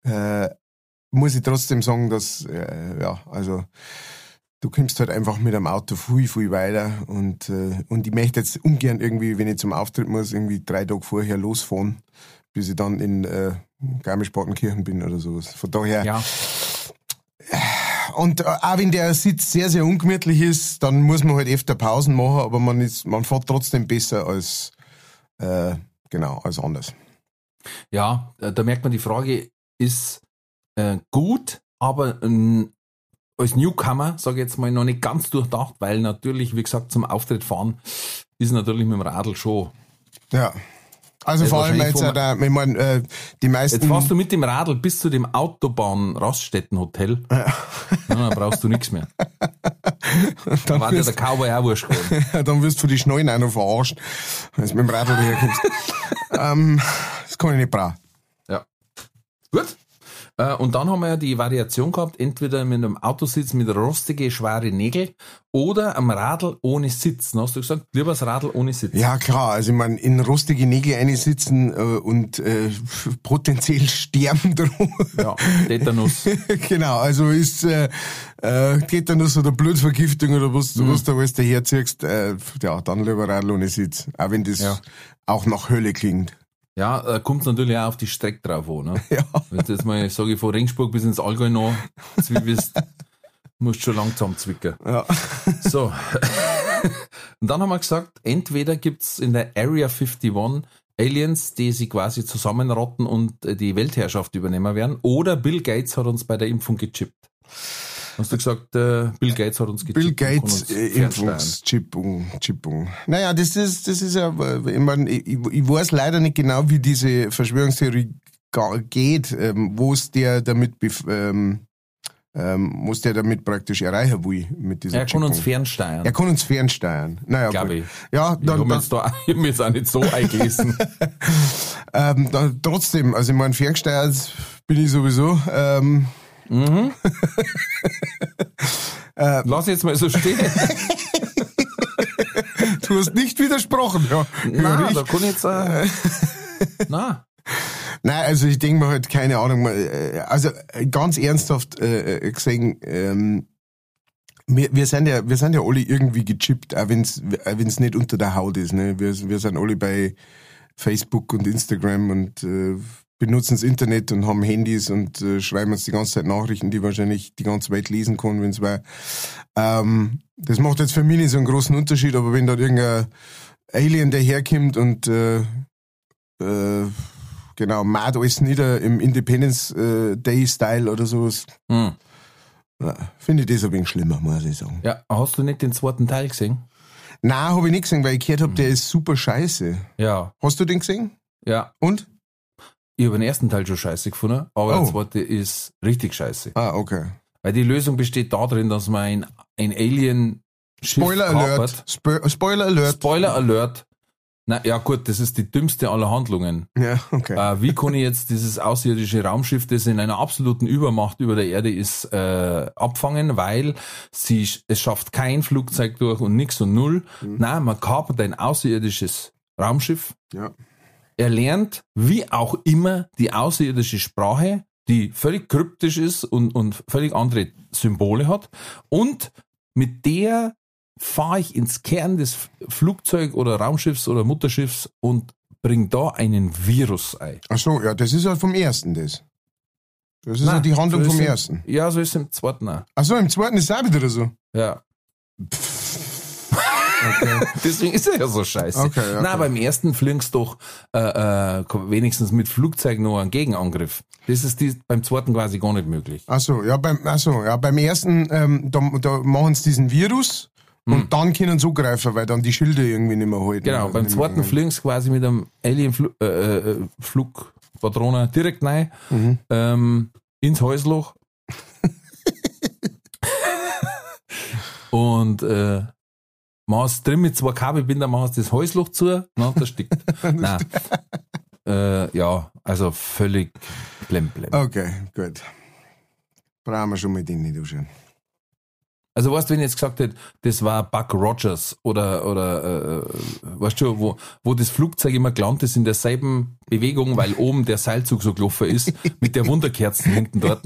äh, muss ich trotzdem sagen, dass, äh, ja, also du kommst halt einfach mit einem Auto viel, viel weiter und, äh, und ich möchte jetzt ungern irgendwie, wenn ich zum Auftritt muss, irgendwie drei Tage vorher losfahren, bis ich dann in äh, Garmisch-Partenkirchen bin oder sowas. Von daher, Ja, und äh, auch wenn der Sitz sehr, sehr ungemütlich ist, dann muss man halt öfter Pausen machen, aber man ist, man fährt trotzdem besser als, äh, genau, als anders. ja, da merkt man, die Frage ist äh, gut, aber ähm, als Newcomer, sage ich jetzt mal, noch nicht ganz durchdacht, weil natürlich, wie gesagt, zum Auftritt fahren ist natürlich mit dem Radl schon. Ja. Also vor allem jetzt, äh, ich meine, äh, die meisten. Jetzt fährst du mit dem Radl bis zu dem Autobahn-Raststätten-Hotel. Ja. dann brauchst du nichts mehr. Dann war dir der Cowboy auch wurscht geworden. dann wirst du die Schnallen auch noch verarscht, wenn du mit dem Radl daherkommst. ähm, das kann ich nicht brauchen. Ja. Gut. Äh, Und dann haben wir ja die Variation gehabt, entweder mit einem Autositz mit rostige, schwere Nägel oder am Radl ohne Sitz. Dann hast du gesagt, lieber das Radl ohne Sitz. Ja, klar. Also, ich meine, in rustige Nägel einsitzen äh, und äh, potenziell sterben drohen. Ja, Tetanus. genau, also ist äh, äh, Tetanus oder Blutvergiftung oder was, Mhm. was du alles daherziehst, äh, ja, dann lieber Radl ohne Sitz. Auch wenn das Ja. auch nach Hölle klingt. Ja, äh, kommt natürlich auch auf die Strecke drauf an. Ne? Ja. Wenn du jetzt mal, sage ich, von Ringsburg bis ins Allgäu noch zwiebelst, musst schon lang zusammenzwicken. Ja. So. Und dann haben wir gesagt, entweder gibt's in der Area 51 Aliens, die sie quasi zusammenrotten und äh, die Weltherrschaft übernehmen werden, oder Bill Gates hat uns bei der Impfung gechippt. Hast du gesagt, äh, Bill Gates hat uns gechippt? Bill Gates uns äh. Impfungschippung, Chippung. Naja, das ist, das ist ja, äh, ich, mein, ich, ich weiß leider nicht genau, wie diese Verschwörungstheorie geht, ähm, wo es der damit, ähm, ähm, was der damit praktisch erreichen will mit dieser Er kann uns Chippung. fernsteuern. Er kann uns fernsteuern. Naja, Glaub gut. ich. Ja, ich dann, habe ich hab mich jetzt auch nicht so eingelesen. ähm, dann trotzdem, also ich meine, ferngesteuert bin ich sowieso. Ähm, Lass jetzt mal so stehen. du hast nicht widersprochen, ja. Ich. da kann jetzt. Äh, nein. Nein, also ich denke mir halt, keine Ahnung, äh, also äh, ganz ernsthaft äh, äh, gesehen, ähm, wir, wir, sind ja, wir sind ja alle irgendwie gechippt, auch wenn es nicht unter der Haut ist. Ne? Wir, wir sind alle bei Facebook und Instagram und äh, benutzen das Internet und haben Handys und äh, schreiben uns die ganze Zeit Nachrichten, die wahrscheinlich die ganze Welt lesen kann, wenn es war. Ähm, das macht jetzt für mich nicht so einen großen Unterschied, aber wenn da irgendein Alien daherkommt und äh, äh, genau, mad alles nieder im Independence äh, Day Style oder sowas, Hm. ja, finde ich das ein wenig schlimmer, muss ich sagen. Ja, hast du nicht den zweiten Teil gesehen? Nein, habe ich nicht gesehen, weil ich gehört habe, der ist super scheiße. Ja. Hast du den gesehen? Ja. Und? Ich habe den ersten Teil schon scheiße gefunden, aber Oh. der zweite ist richtig scheiße. Ah, okay. Weil die Lösung besteht darin, dass man ein, ein Alien Schiff Spoiler Alert. Spo Spoiler Alert. Spoiler Alert. Na ja gut, das ist die dümmste aller Handlungen. ja, okay. Äh, wie kann ich jetzt dieses außerirdische Raumschiff, das in einer absoluten Übermacht über der Erde ist, äh, abfangen, weil sie, es schafft kein Flugzeug durch und nix und null. Mhm. Nein, man kapert ein außerirdisches Raumschiff, Ja. Er lernt, wie auch immer, die außerirdische Sprache, die völlig kryptisch ist und, und völlig andere Symbole hat. Und mit der fahre ich ins Kern des Flugzeug- oder Raumschiffs oder Mutterschiffs und bring da einen Virus ein. Ach so, ja, das ist ja vom ersten, das. Das ist ja Nein, die Handlung so vom im- ersten. Ja, so ist es im zweiten auch. Ach so, im zweiten ist es auch wieder so. Ja. Deswegen ist er ja so scheiße. Okay, okay. Nein, beim ersten fliegst doch äh, äh, wenigstens mit Flugzeug noch einen Gegenangriff. Das ist die, beim zweiten quasi gar nicht möglich. Ach so, ja, beim, ach so, ja, beim ersten, ähm, da, da machen sie diesen Virus und dann können sie zugreifen, weil dann die Schilde irgendwie nicht mehr halten. Hm. Genau, beim zweiten fliegen sie quasi mit einem Alien-Flugpatrone äh, äh, Flugpatrone direkt rein, Mhm. ähm, ins Häusloch. Und äh, machst drin mit zwei Kabelbinder, machst das Häusloch zu, na, das stickt. Nein. Äh, ja, also völlig blemblem. Okay, gut. Brauchen wir schon mal den nicht anschauen. Also weißt du, wenn ich jetzt gesagt hätte, das war Buck Rogers oder, oder äh, weißt du, wo, wo das Flugzeug immer gelandet ist in derselben Bewegung, weil oben der Seilzug so gelaufen ist, mit der Wunderkerzen hinten dort.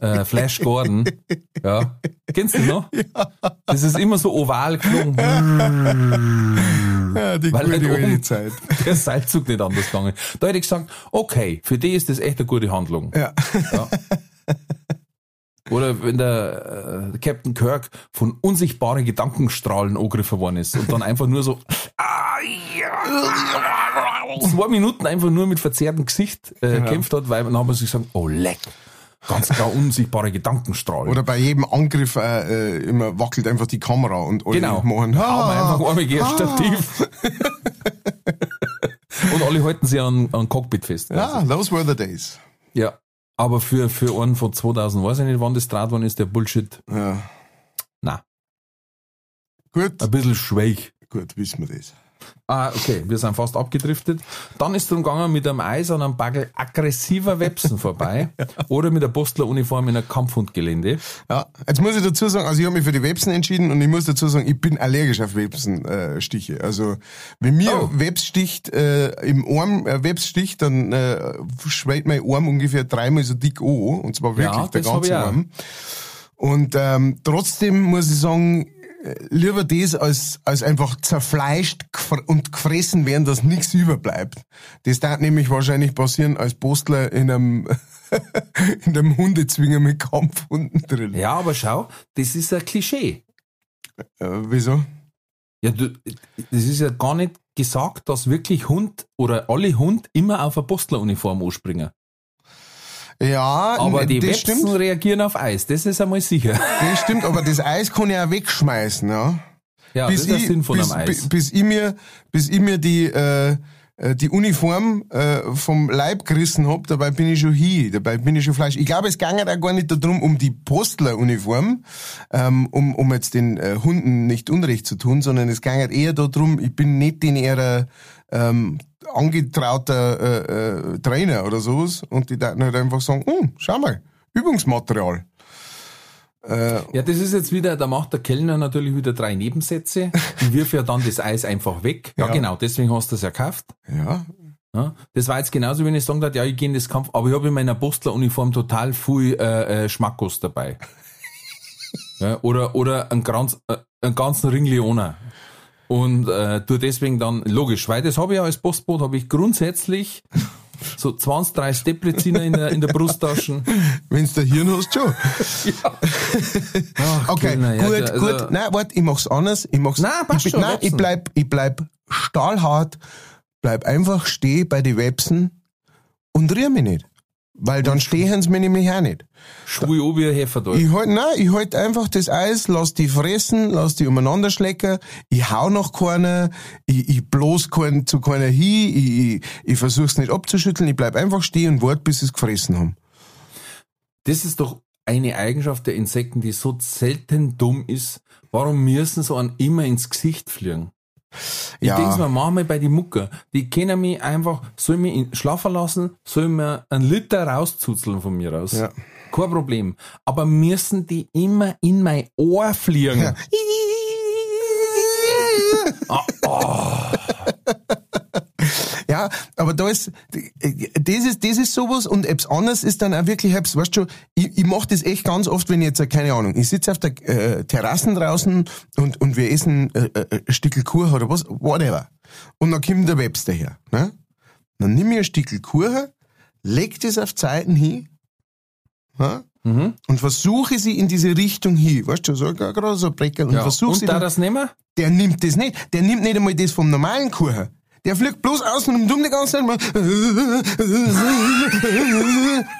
Äh, Flash Gordon. Ja. Kennst du noch? Das ist immer so oval geflogen. Ja, die Weil gute halt oben- Zeit. Der Seilzug nicht anders gegangen. Da hätte ich gesagt, okay, für die ist das echt eine gute Handlung. Ja. Ja. Oder wenn der, äh, Captain Kirk von unsichtbaren Gedankenstrahlen angegriffen worden ist und dann einfach nur so ah, zwei Minuten einfach nur mit verzerrtem Gesicht äh, kämpft hat, weil dann haben wir sich gesagt, oh leck, ganz klar unsichtbare Gedankenstrahlen. Oder bei jedem Angriff äh, äh, immer wackelt einfach die Kamera und alle genau. machen, wir einfach ah, einmal gegen Stativ. und alle halten sich an, an Cockpit fest. ja, those were the days. ja. Aber für, für einen von 2000 weiß ich nicht, wann das Draht worden ist, der Bullshit. Ja. Na, Gut, ein bisschen schweig. gut, wissen wir das. Ah, okay, wir sind fast abgedriftet. Dann ist drum gegangen mit einem Eis an einem Bagel aggressiver Websen vorbei oder mit der Postleruniform in einem Kampfhundgelände. Ja, jetzt muss ich dazu sagen, also ich habe mich für die Websen entschieden und ich muss dazu sagen, ich bin allergisch auf Websenstiche. Äh, Stiche. also wenn mir Oh. Webs sticht, äh, im Arm äh, Webs sticht, dann äh, schwellt mein Arm ungefähr dreimal so dick an und zwar wirklich Ja, der ganze. Arm. Und ähm, trotzdem muss ich sagen, lieber das als, als einfach zerfleischt und gefressen werden, dass nichts überbleibt. Das darf nämlich wahrscheinlich passieren als Postler in einem, in einem Hundezwinger mit Kampfhunden drin. Ja, aber schau, das ist ein Klischee. Äh, wieso? Ja, du, das ist ja gar nicht gesagt, dass wirklich Hund oder alle Hund immer auf eine Postleruniform anspringen. Ja, Aber die das Websen stimmt. reagieren auf Eis, das ist einmal sicher. Das stimmt, aber das Eis kann ich auch wegschmeißen, ja. Ja, das ist ich, Sinn von bis, einem Eis. bi- bis ich mir, bis ich mir die, äh, äh, die Uniform äh, vom Leib gerissen hab, dabei bin ich schon hier, dabei bin ich schon Fleisch. Ich glaube, es ging auch gar nicht darum, um die Postleruniform, ähm, um, um jetzt den äh, Hunden nicht Unrecht zu tun, sondern es ging eher darum, ich bin nicht in ihrer ähm, angetrauter äh, äh, Trainer oder sowas und die dann halt einfach sagen, hm, schau mal, Übungsmaterial. Ja, das ist jetzt wieder, da macht der Kellner natürlich wieder drei Nebensätze. Ich wirf ja dann das Eis einfach weg. Ja, Ja. genau, deswegen hast du es ja gekauft. Ja, Ja, das war jetzt genauso, wenn ich sagen würde, ja, ich gehe in das Kampf, aber ich habe in meiner Postleruniform total viel äh, äh, Schmackos dabei. ja, oder oder ein ganz, äh, einen ganzen Ring Leona. Und äh, tu deswegen dann, logisch, weil das habe ich ja als Postbote, habe ich grundsätzlich so 20, 30 Depleziner in der, in der Brusttasche. wenn's der Hirn hast, schon. Ach, Okay, ja, gut, der- also- gut. Nein, warte, ich mach's anders. Ich mach's. Nein, passt ich, schon, Nein, ich bleib, ich bleib stahlhart, bleib einfach stehen bei die Websen und rühr mich nicht. Weil dann stehen sie mir nämlich auch nicht. Schwui ob wie ein Heferdorf. Ich halt, nein, ich halt einfach das Eis, lass die fressen, lass die umeinander schlecken, ich hau noch keiner, ich, ich bloß kein, zu keiner hin, ich, ich, ich versuch's nicht abzuschütteln, ich bleib einfach stehen und wart, bis sie es gefressen haben. Das ist doch eine Eigenschaft der Insekten, die so selten dumm ist. Warum müssen sie einen immer ins Gesicht fliegen? Ich Ja. denke mir manchmal bei die Mucker, die können mich einfach, soll mich in- schlafen lassen, soll mir einen Liter rauszuzeln von mir aus. Ja. Kein Problem. Aber müssen die immer in mein Ohr fliegen? Ja. Ja, aber da ist, das ist, das ist sowas und etwas anderes ist dann auch wirklich etwas, weißt du, ich, ich mache das echt ganz oft, wenn ich jetzt, äh, keine Ahnung, ich sitze auf der äh, Terrassen draußen und, und wir essen äh, äh, ein Stückel Kuchen oder was, whatever. Und dann kommt der Webster her, ne? Dann nimm ich ein Stückel Kuchen, leg das auf Zeiten hin, ja? Mhm. und versuche sie in diese Richtung hin, weißt du, so gerade so ein Breckel und Ja. versuche Und sie da dann- das nehmen? der nimmt das nicht. Der nimmt nicht einmal das vom normalen Kuchen. Der fliegt bloß außen und um die ganze Zeit. Und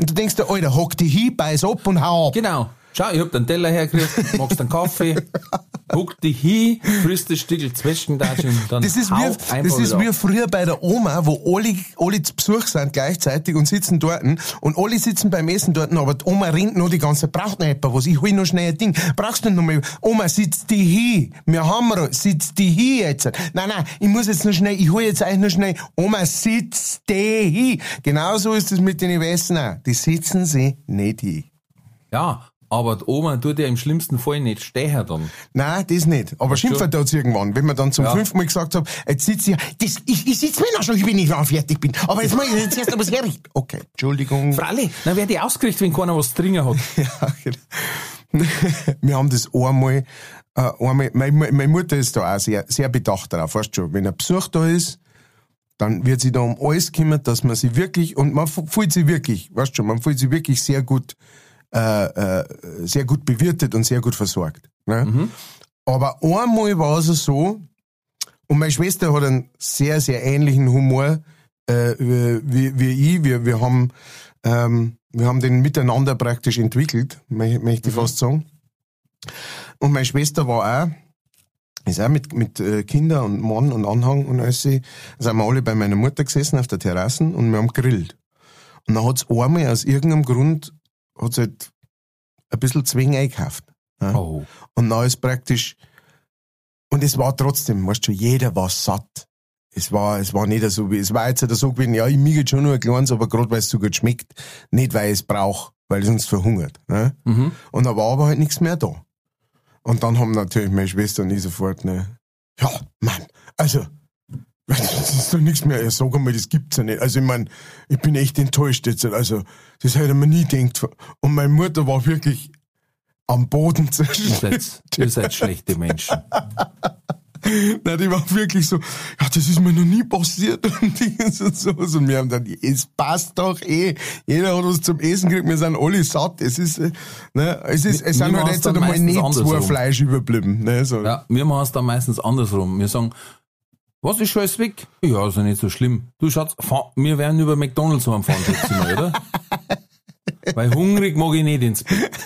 du denkst dir, Alter, hock dich hin, beiß ab und hau ab. Genau. Schau, ich hab den Teller hergekriegt, magst einen Kaffee, huck dich hin, frisst das Stückel Zwetschgendatsch und dann Das ist, hau wie, einfach das ist wieder wie ab. früher bei der Oma, wo alle, alle zu Besuch sind gleichzeitig und sitzen dort und alle sitzen beim Essen dort, aber die Oma ringt noch die ganze Zeit, braucht noch etwas was, ich hol noch schnell ein Ding. Brauchst du noch mal, Oma, sitz die hin, wir haben noch, sitz die hin jetzt. Nein, nein, ich muss jetzt noch schnell, ich hol jetzt eigentlich noch schnell, Oma, sitz die hin. Genauso ist es mit den Wessen auch, die sitzen sie nicht hin. Ja, aber die Oma tut ja im schlimmsten Fall nicht stehen dann. Nein, das nicht. Aber schimpfen tut's irgendwann. Wenn man dann zum Ja. fünften Mal gesagt hat, jetzt sitze ich, das, ich, ich sitze mir noch schon, ich dann fertig bin. Aber jetzt muss ich jetzt erst einmal herrichten. Okay, Entschuldigung. Freilich, dann wird die ausgerichtet, wenn keiner was zu trinken hat. Ja, genau. Wir haben das einmal, äh, einmal meine, meine Mutter ist da auch sehr, sehr bedacht darauf, weißt du schon. Wenn ein Besuch da ist, dann wird sie da um alles kümmern, dass man sie wirklich, und man fühlt sie wirklich, weißt du schon, man fühlt sie wirklich sehr gut, äh, äh, sehr gut bewirtet und sehr gut versorgt. Ne? Aber einmal war es so, und meine Schwester hat einen sehr, sehr ähnlichen Humor äh, wie, wie ich. Wir, wir, haben, ähm, wir haben den miteinander praktisch entwickelt, mö- möchte ich fast sagen. Und meine Schwester war auch, ist auch mit, mit äh, Kinder und Mann und Anhang und alles, sind wir alle bei meiner Mutter gesessen auf der Terrassen und wir haben grillt. Und dann hat's einmal aus irgendeinem Grund, hat's halt ein bisschen Zwing eingekauft. Ja. Oh. Und dann ist praktisch, und es war trotzdem, weißt du, jeder war satt. Es war, es war nicht so, wie- es war jetzt nicht so gewesen, ja, ich miege schon nur ein kleines, aber gerade weil es so gut schmeckt, nicht weil ich es brauche, weil es uns verhungert. Ne? Mhm. Und da war aber halt nichts mehr da. Und dann haben natürlich meine Schwester und ich sofort, ne, ja, Mann, also, das ist doch nichts mehr. Ja, sag einmal, das gibt's ja nicht. Also, ich mein, ich bin echt enttäuscht jetzt. Also, das hätte man nie gedacht. Und meine Mutter war wirklich am Boden zerstört. ihr seid schlechte Menschen. Nein, die war wirklich so, ja, das ist mir noch nie passiert und und sowas. Und wir haben dann, es passt doch eh. Jeder hat was zum Essen gekriegt, wir sind alle satt. Es ist, äh, ne, es ist, es Wir sind halt jetzt dann einmal nicht zwei. Fleisch überblieben, ne, so. Ja, wir machen es dann meistens andersrum. Wir sagen, was ist schon alles weg? Ja, ist ja nicht so schlimm. Du Schatz, fahr, wir werden über McDonalds heimfahren, schätze ich mal, oder? Weil hungrig mag ich nicht ins Bett.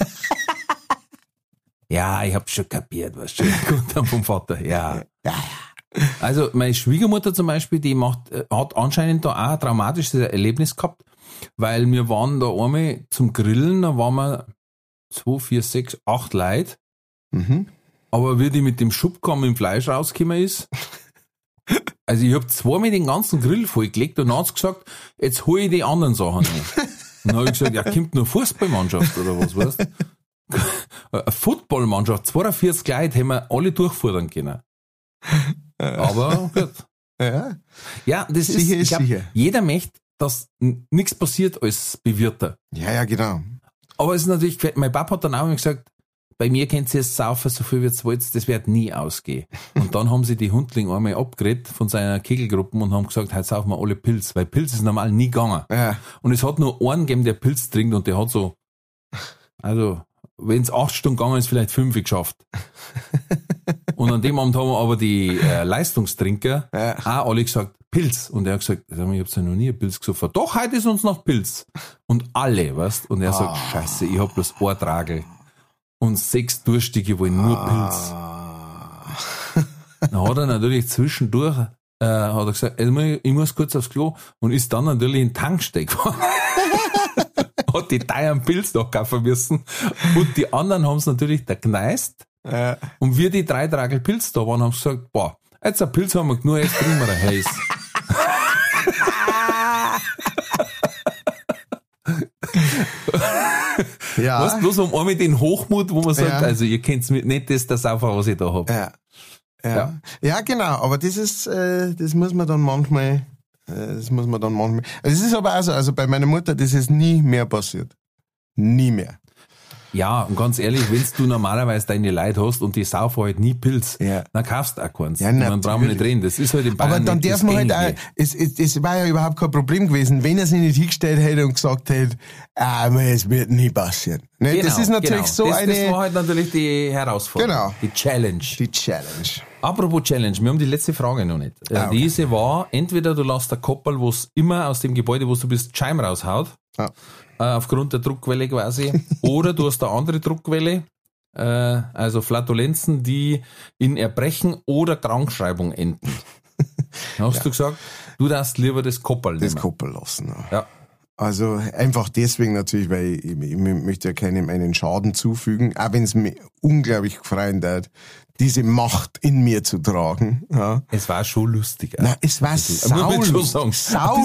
Ja, ich hab schon kapiert, was schon gut dann vom Vater. Ja. Also meine Schwiegermutter zum Beispiel, die macht, äh, hat anscheinend da auch ein traumatisches Erlebnis gehabt, weil wir waren da einmal zum Grillen, da waren wir zwei, vier, sechs, acht Leute. Mhm. Aber wie die mit dem Schubkamm im Fleisch rausgekommen ist, also ich hab zweimal den ganzen Grill vollgelegt und dann hat's gesagt, jetzt hol ich die anderen Sachen nicht. Dann hab ich gesagt, ja, kommt nur Fußballmannschaft oder was, weißt Eine Footballmannschaft, 42 Leute, haben wir alle durchfordern können. Aber gut. Ja. Ja, das Sicher ist ich glaub, sicher. jeder möchte, dass nichts passiert als Bewirter. ja, ja, genau. Aber es ist natürlich, mein Papa hat dann auch immer gesagt, bei mir könnt ihr es saufen, so viel wie ihr wollt, das wird nie ausgehen. Und dann haben sie die Hundling einmal abgeredet von seiner Kegelgruppe und haben gesagt, heute saufen wir alle Pilz, weil Pilz ist normal nie gegangen. Ja. Und es hat nur einen gegeben, der Pilz trinkt und der hat so, also, wenn es acht Stunden gegangen ist, vielleicht fünf geschafft. Und an dem Abend haben aber die äh, Leistungstrinker Ja. auch alle gesagt, Pilz. Und er hat gesagt, ich hab's ja noch nie ein Pilz gesoffen. Doch, heute ist uns noch Pilz. Und alle, weißt Und er sagt, scheiße, ich hab bloß ein Tragel. Und sechs Durstige wollen nur Pilz. Dann hat er natürlich zwischendurch, äh, hat er gesagt, ich muss kurz aufs Klo und ist dann natürlich in den Tanksteig gefahren. hat die teuren Pilz noch kaufen müssen. Und die anderen haben es natürlich da gneist. Ja. Und wir die drei Tragel Pilz da waren, haben gesagt, boah, jetzt ein Pilz haben wir genug, jetzt trinken wir ein Heiß. Ja. Weißt bloß um einmal den Hochmut, wo man sagt, Ja. also ihr kennt's mit nicht das, das Saufen, was ich da hab. Ja. Ja. Ja. ja. genau, aber das ist, äh, das muss man dann manchmal, Äh, Das muss man dann manchmal. Es ist aber auch so, also bei meiner Mutter, das ist nie mehr passiert. Nie mehr. Ja, und ganz ehrlich, wenn du normalerweise deine Leute hast und die saufen halt nie Pilz, Ja. dann kaufst du auch keins. Ja, Und dann brauchen wir nicht reden. Das ist halt in Bayern Aber dann darf man halt auch, es, es, es war ja überhaupt kein Problem gewesen, wenn er sich nicht hingestellt hätte und gesagt hätte, ah, es wird nie passieren. Ne? das ist natürlich genau. so das, eine, Das war halt natürlich die Herausforderung. Genau. Die Challenge. die Challenge. Apropos Challenge, wir haben die letzte Frage noch nicht. Äh, Ah, okay. Diese war, entweder du lässt der Koppel, wo es immer aus dem Gebäude, wo du bist, Scheim raushaut, Ja. Äh, aufgrund der Druckwelle quasi, oder du hast eine andere Druckwelle, äh, also Flatulenzen, die in Erbrechen oder Krankschreibung enden. Dann hast du gesagt, du darfst lieber das Koppel Das nehmen. Koppel lassen. Ja. Ja. Also einfach deswegen natürlich, weil ich, ich möchte ja keinem einen Schaden zufügen, auch wenn es mir unglaublich freuen wird, diese Macht in mir zu tragen. Ja. Es war schon lustig. Na, es war man schon sau,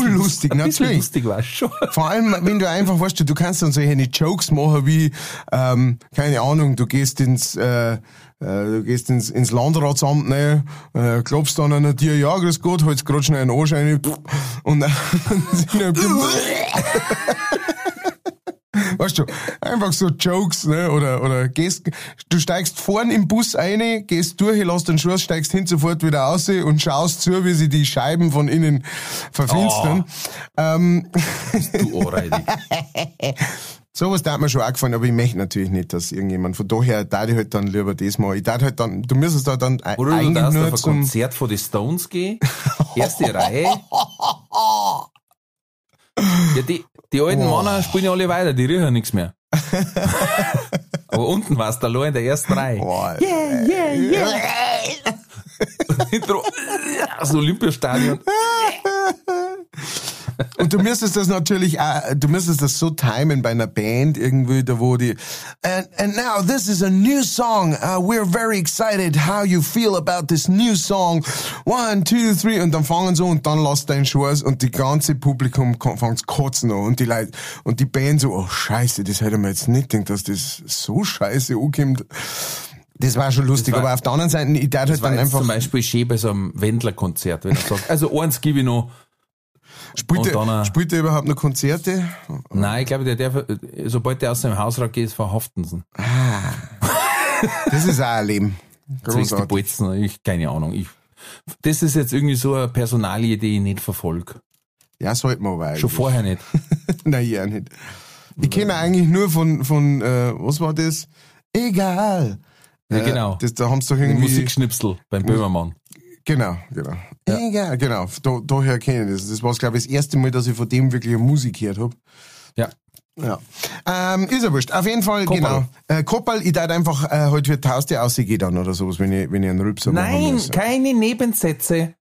natürlich. lustig war schon. Vor allem, wenn du einfach, weißt du, du kannst dann solche Jokes machen wie, ähm, keine Ahnung, du gehst ins, äh, du gehst ins, ins Landratsamt, ne, äh, klopfst dann an der Tür, ja, grüß Gott, holst grad schnell einen Arsch rein, und dann sind ein bisschen, Weißt du, einfach so Jokes, ne? Oder, oder gehst, du steigst vorn im Bus ein, gehst durch, lässt den Schuss, steigst hin sofort wieder raus und schaust zu, wie sie die Scheiben von innen verfinstern. Ähm, Du Ohrreidig. sowas da hat mir schon auch gefallen, aber ich möchte natürlich nicht, dass irgendjemand, von daher da ich halt dann lieber das mal, ich darf halt dann, du müsstest da dann e- Oder du eigentlich darfst auf nur ein zum, Konzert von den Stones gehen, erste Reihe. Ja, die, die alten Männer spielen ja alle weiter, die riechen nichts mehr. Aber unten warst du allein in der ersten Reihe. Boah, Intro, das Olympiastadion. Und du müsstest das natürlich, auch, du müsstest das so timen bei einer Band irgendwie, da wo die, and, and now this is a new song. Uh, we're very excited how you feel about this new song. One, two, three. Und dann fangen sie und dann lasst dein Schuss und die ganze Publikum fängt kotzen an und die Leute, und die Band so, oh scheiße, das hätte man jetzt nicht gedacht, dass das so scheiße ankommt. Das war schon lustig, war- aber auf der anderen Seite, ich darf halt dann einfach, zum Beispiel schön bei so einem Wendler-Konzert, wenn er sagt, also eins gebe ich noch. Spielt, und er, äh, spielt er überhaupt noch Konzerte? Nein, ich glaube, der darf, sobald der aus seinem Haus rausgeht, verhaften sie. ihn. Das ist auch ein Leben. Großartig. Bolzen, ich, keine Ahnung. Ich, das ist jetzt irgendwie so eine Personalie, die ich nicht verfolge. Ja, sollte man aber eigentlich. Schon vorher nicht. Nein, ja nicht. Ich kenne eigentlich nur von, von äh, was war das? Egal. Ja, Äh, genau. Das, da haben sie doch irgendwie... Musikschnipsel beim Böhmermann. Genau, genau. Egal, genau. Da, daher kenne ich das. Das war, glaube ich, das erste Mal, dass ich von dem wirklich Musik gehört habe. Ja. Ja. Ähm, ist ja wurscht. Auf jeden Fall, Koppel. genau. Äh, Koppel, ich darf einfach äh, heute die Haustür ausgehen dann oder sowas, wenn ich, wenn ich einen Rülpser machen Nein, keine Nebensätze.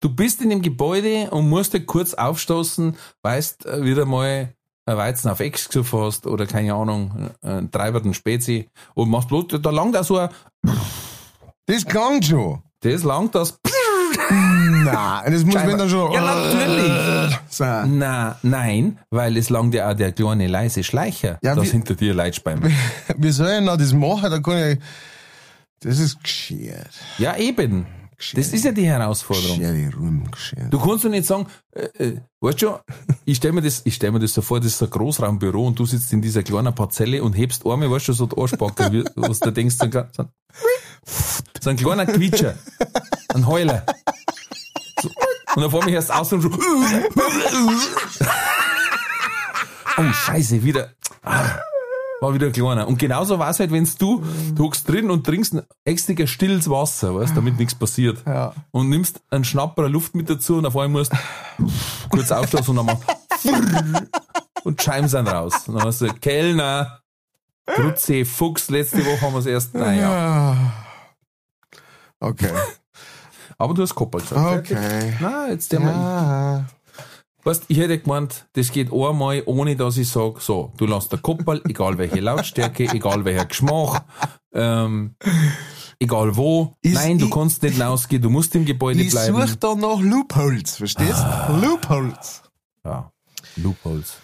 Du bist in dem Gebäude und musst dir kurz aufstoßen, weißt äh, wieder mal ein Weizen auf Ex hast oder keine Ahnung, äh, einen Treiberten Spezi und machst bloß, da langt auch so ein, Das klang schon. Das langt das. Nein, das muss wenn dann schon... Ja, natürlich. So. Na, nein, weil es langt ja auch der kleine leise Schleicher, Ja, das hinter dir beim. Wie soll ich denn das machen? Da kann ich... Das ist geschert. Ja, eben. Das ist ja die Herausforderung. Du kannst doch nicht sagen, äh, äh, weißt schon, ich stell mir das, ich stell mir das so vor, das ist ein Großraumbüro und du sitzt in dieser kleinen Parzelle und hebst Arme, weißt du, so die Arschbacke, was du denkst, so ein, so ein, so ein kleiner Quietscher, ein Heuler. So, und dann vor mich erst aus und so, oh, scheiße, wieder, ah, war wieder ein kleiner. Und genauso war es halt, wenn's du, du hockst drin und trinkst ein extra stilles Wasser, weißt, damit nichts passiert. Ja. Und nimmst einen Schnapper Luft mit dazu und auf einmal musst kurz aufstoßen und dann mal und Scheiben sind raus. Und dann hast du Kellner, Grutze, Fuchs, letzte Woche haben wir es erst, naja. Okay. Aber du hast Koppel gesagt. Okay. Na, jetzt der mal. Weißt, ich hätte gemeint, das geht einmal, ohne dass ich sage, so, du lässt der Koppel, egal welche Lautstärke, egal welcher Geschmack, ähm, egal wo. Ist- Nein, du ich- kannst nicht rausgehen, du musst im Gebäude Ich bleiben. suche da nach Loopholes, verstehst? Ah. Loopholes. Ja, Loopholes.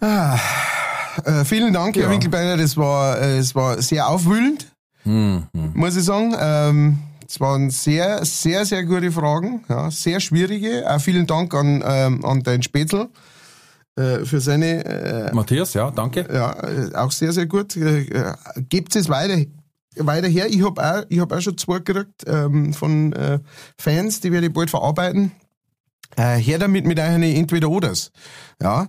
Äh, vielen Dank, Herr Ja. Winkelbeiner. Das war, äh, es war sehr aufwühlend, Hm, hm. muss ich sagen. Ähm, Es waren sehr, sehr, sehr gute Fragen, ja, sehr schwierige. Auch vielen Dank an, ähm, an deinen Spätzl äh, für seine. Äh, Matthias, ja, danke. Ja, äh, auch sehr, sehr gut. Äh, äh, Gebt es weiter, weiter her. Ich habe auch, ich hab auch schon zwei gekriegt ähm, von äh, Fans, die werde ich bald verarbeiten. Äh, her damit mit euren Entweder-Oders. Ja.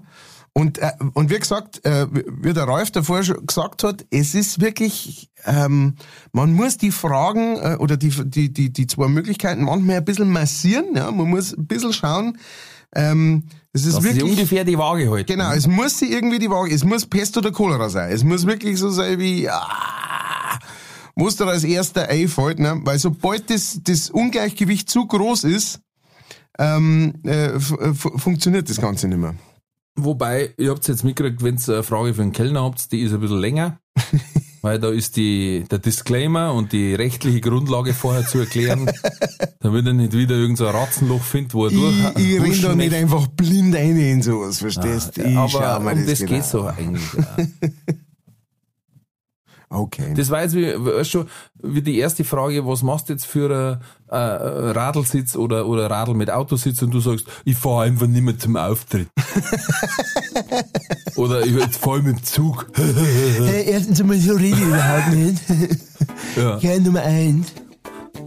Und, äh, und wie gesagt, äh, wie der Ralf davor schon gesagt hat, es ist wirklich, ähm, man muss die Fragen äh, oder die, die, die, die zwei Möglichkeiten manchmal ein bisschen massieren. Ja? Man muss ein bisschen schauen. Ähm, es ist Dass wirklich ungefähr die Waage halten. Genau, es muss sie irgendwie die Waage, es muss Pest oder Cholera sein. Es muss wirklich so sein wie, ah, muss da als erster einfällt, ne? Weil sobald das, das Ungleichgewicht zu groß ist, ähm, äh, f- funktioniert das Ganze nicht mehr. Wobei, ihr habt jetzt mitgekriegt, wenn ihr eine Frage für den Kellner habt, die ist ein bisschen länger. weil da ist die, der Disclaimer und die rechtliche Grundlage vorher zu erklären, damit er nicht wieder irgendein so ein Ratzenloch findet, wo er durch Ich, ich renn da nicht einfach blind rein in sowas, verstehst du? Ich schau Aber um das genau geht so eigentlich. Ja. Okay. Das war jetzt wie, schon, wie die erste Frage, was machst du jetzt für ein äh, Radelsitz oder, oder Radl mit Autositz und du sagst, ich fahre einfach nicht mehr zum Auftritt. oder ich jetzt fahr mit dem Zug. Hey, erstens einmal so rede ich überhaupt nicht. Ja. Gern Nummer eins.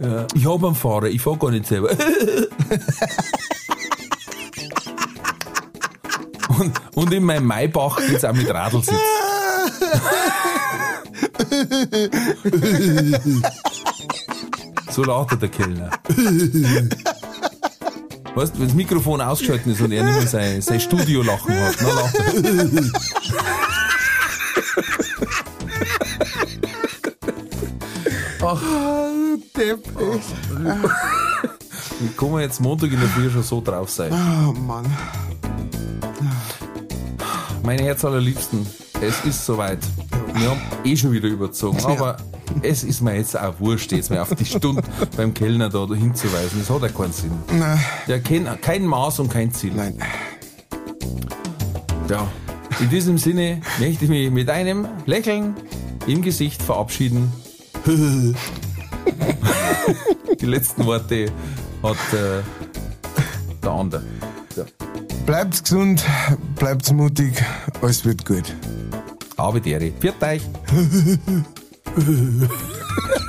Ja. Ich hab einen Fahrer, ich fahr gar nicht selber. und, und in meinem Maybach geht's auch mit Radelsitz. so lautet der Kellner. Weißt du, wenn das Mikrofon ausgeschaltet ist und er nicht mehr sein, sein Studio-Lachen hat, dann lacht er. Depp, echt. Wie kann man jetzt Montag in der Früh schon so drauf sein? Oh Mann. Meine Herz allerliebsten, es ist soweit. Wir haben eh schon wieder überzogen, aber es ist mir jetzt auch wurscht, jetzt mal auf die Stunde beim Kellner da hinzuweisen. Das hat ja keinen Sinn. Nein. Ja, kein, kein Maß und kein Ziel. Nein. Ja. In diesem Sinne möchte ich mich mit einem Lächeln im Gesicht verabschieden. Die letzten Worte hat äh, der andere. Ja. Bleibt gesund, bleibt mutig, alles wird gut. Ehre. Viert euch.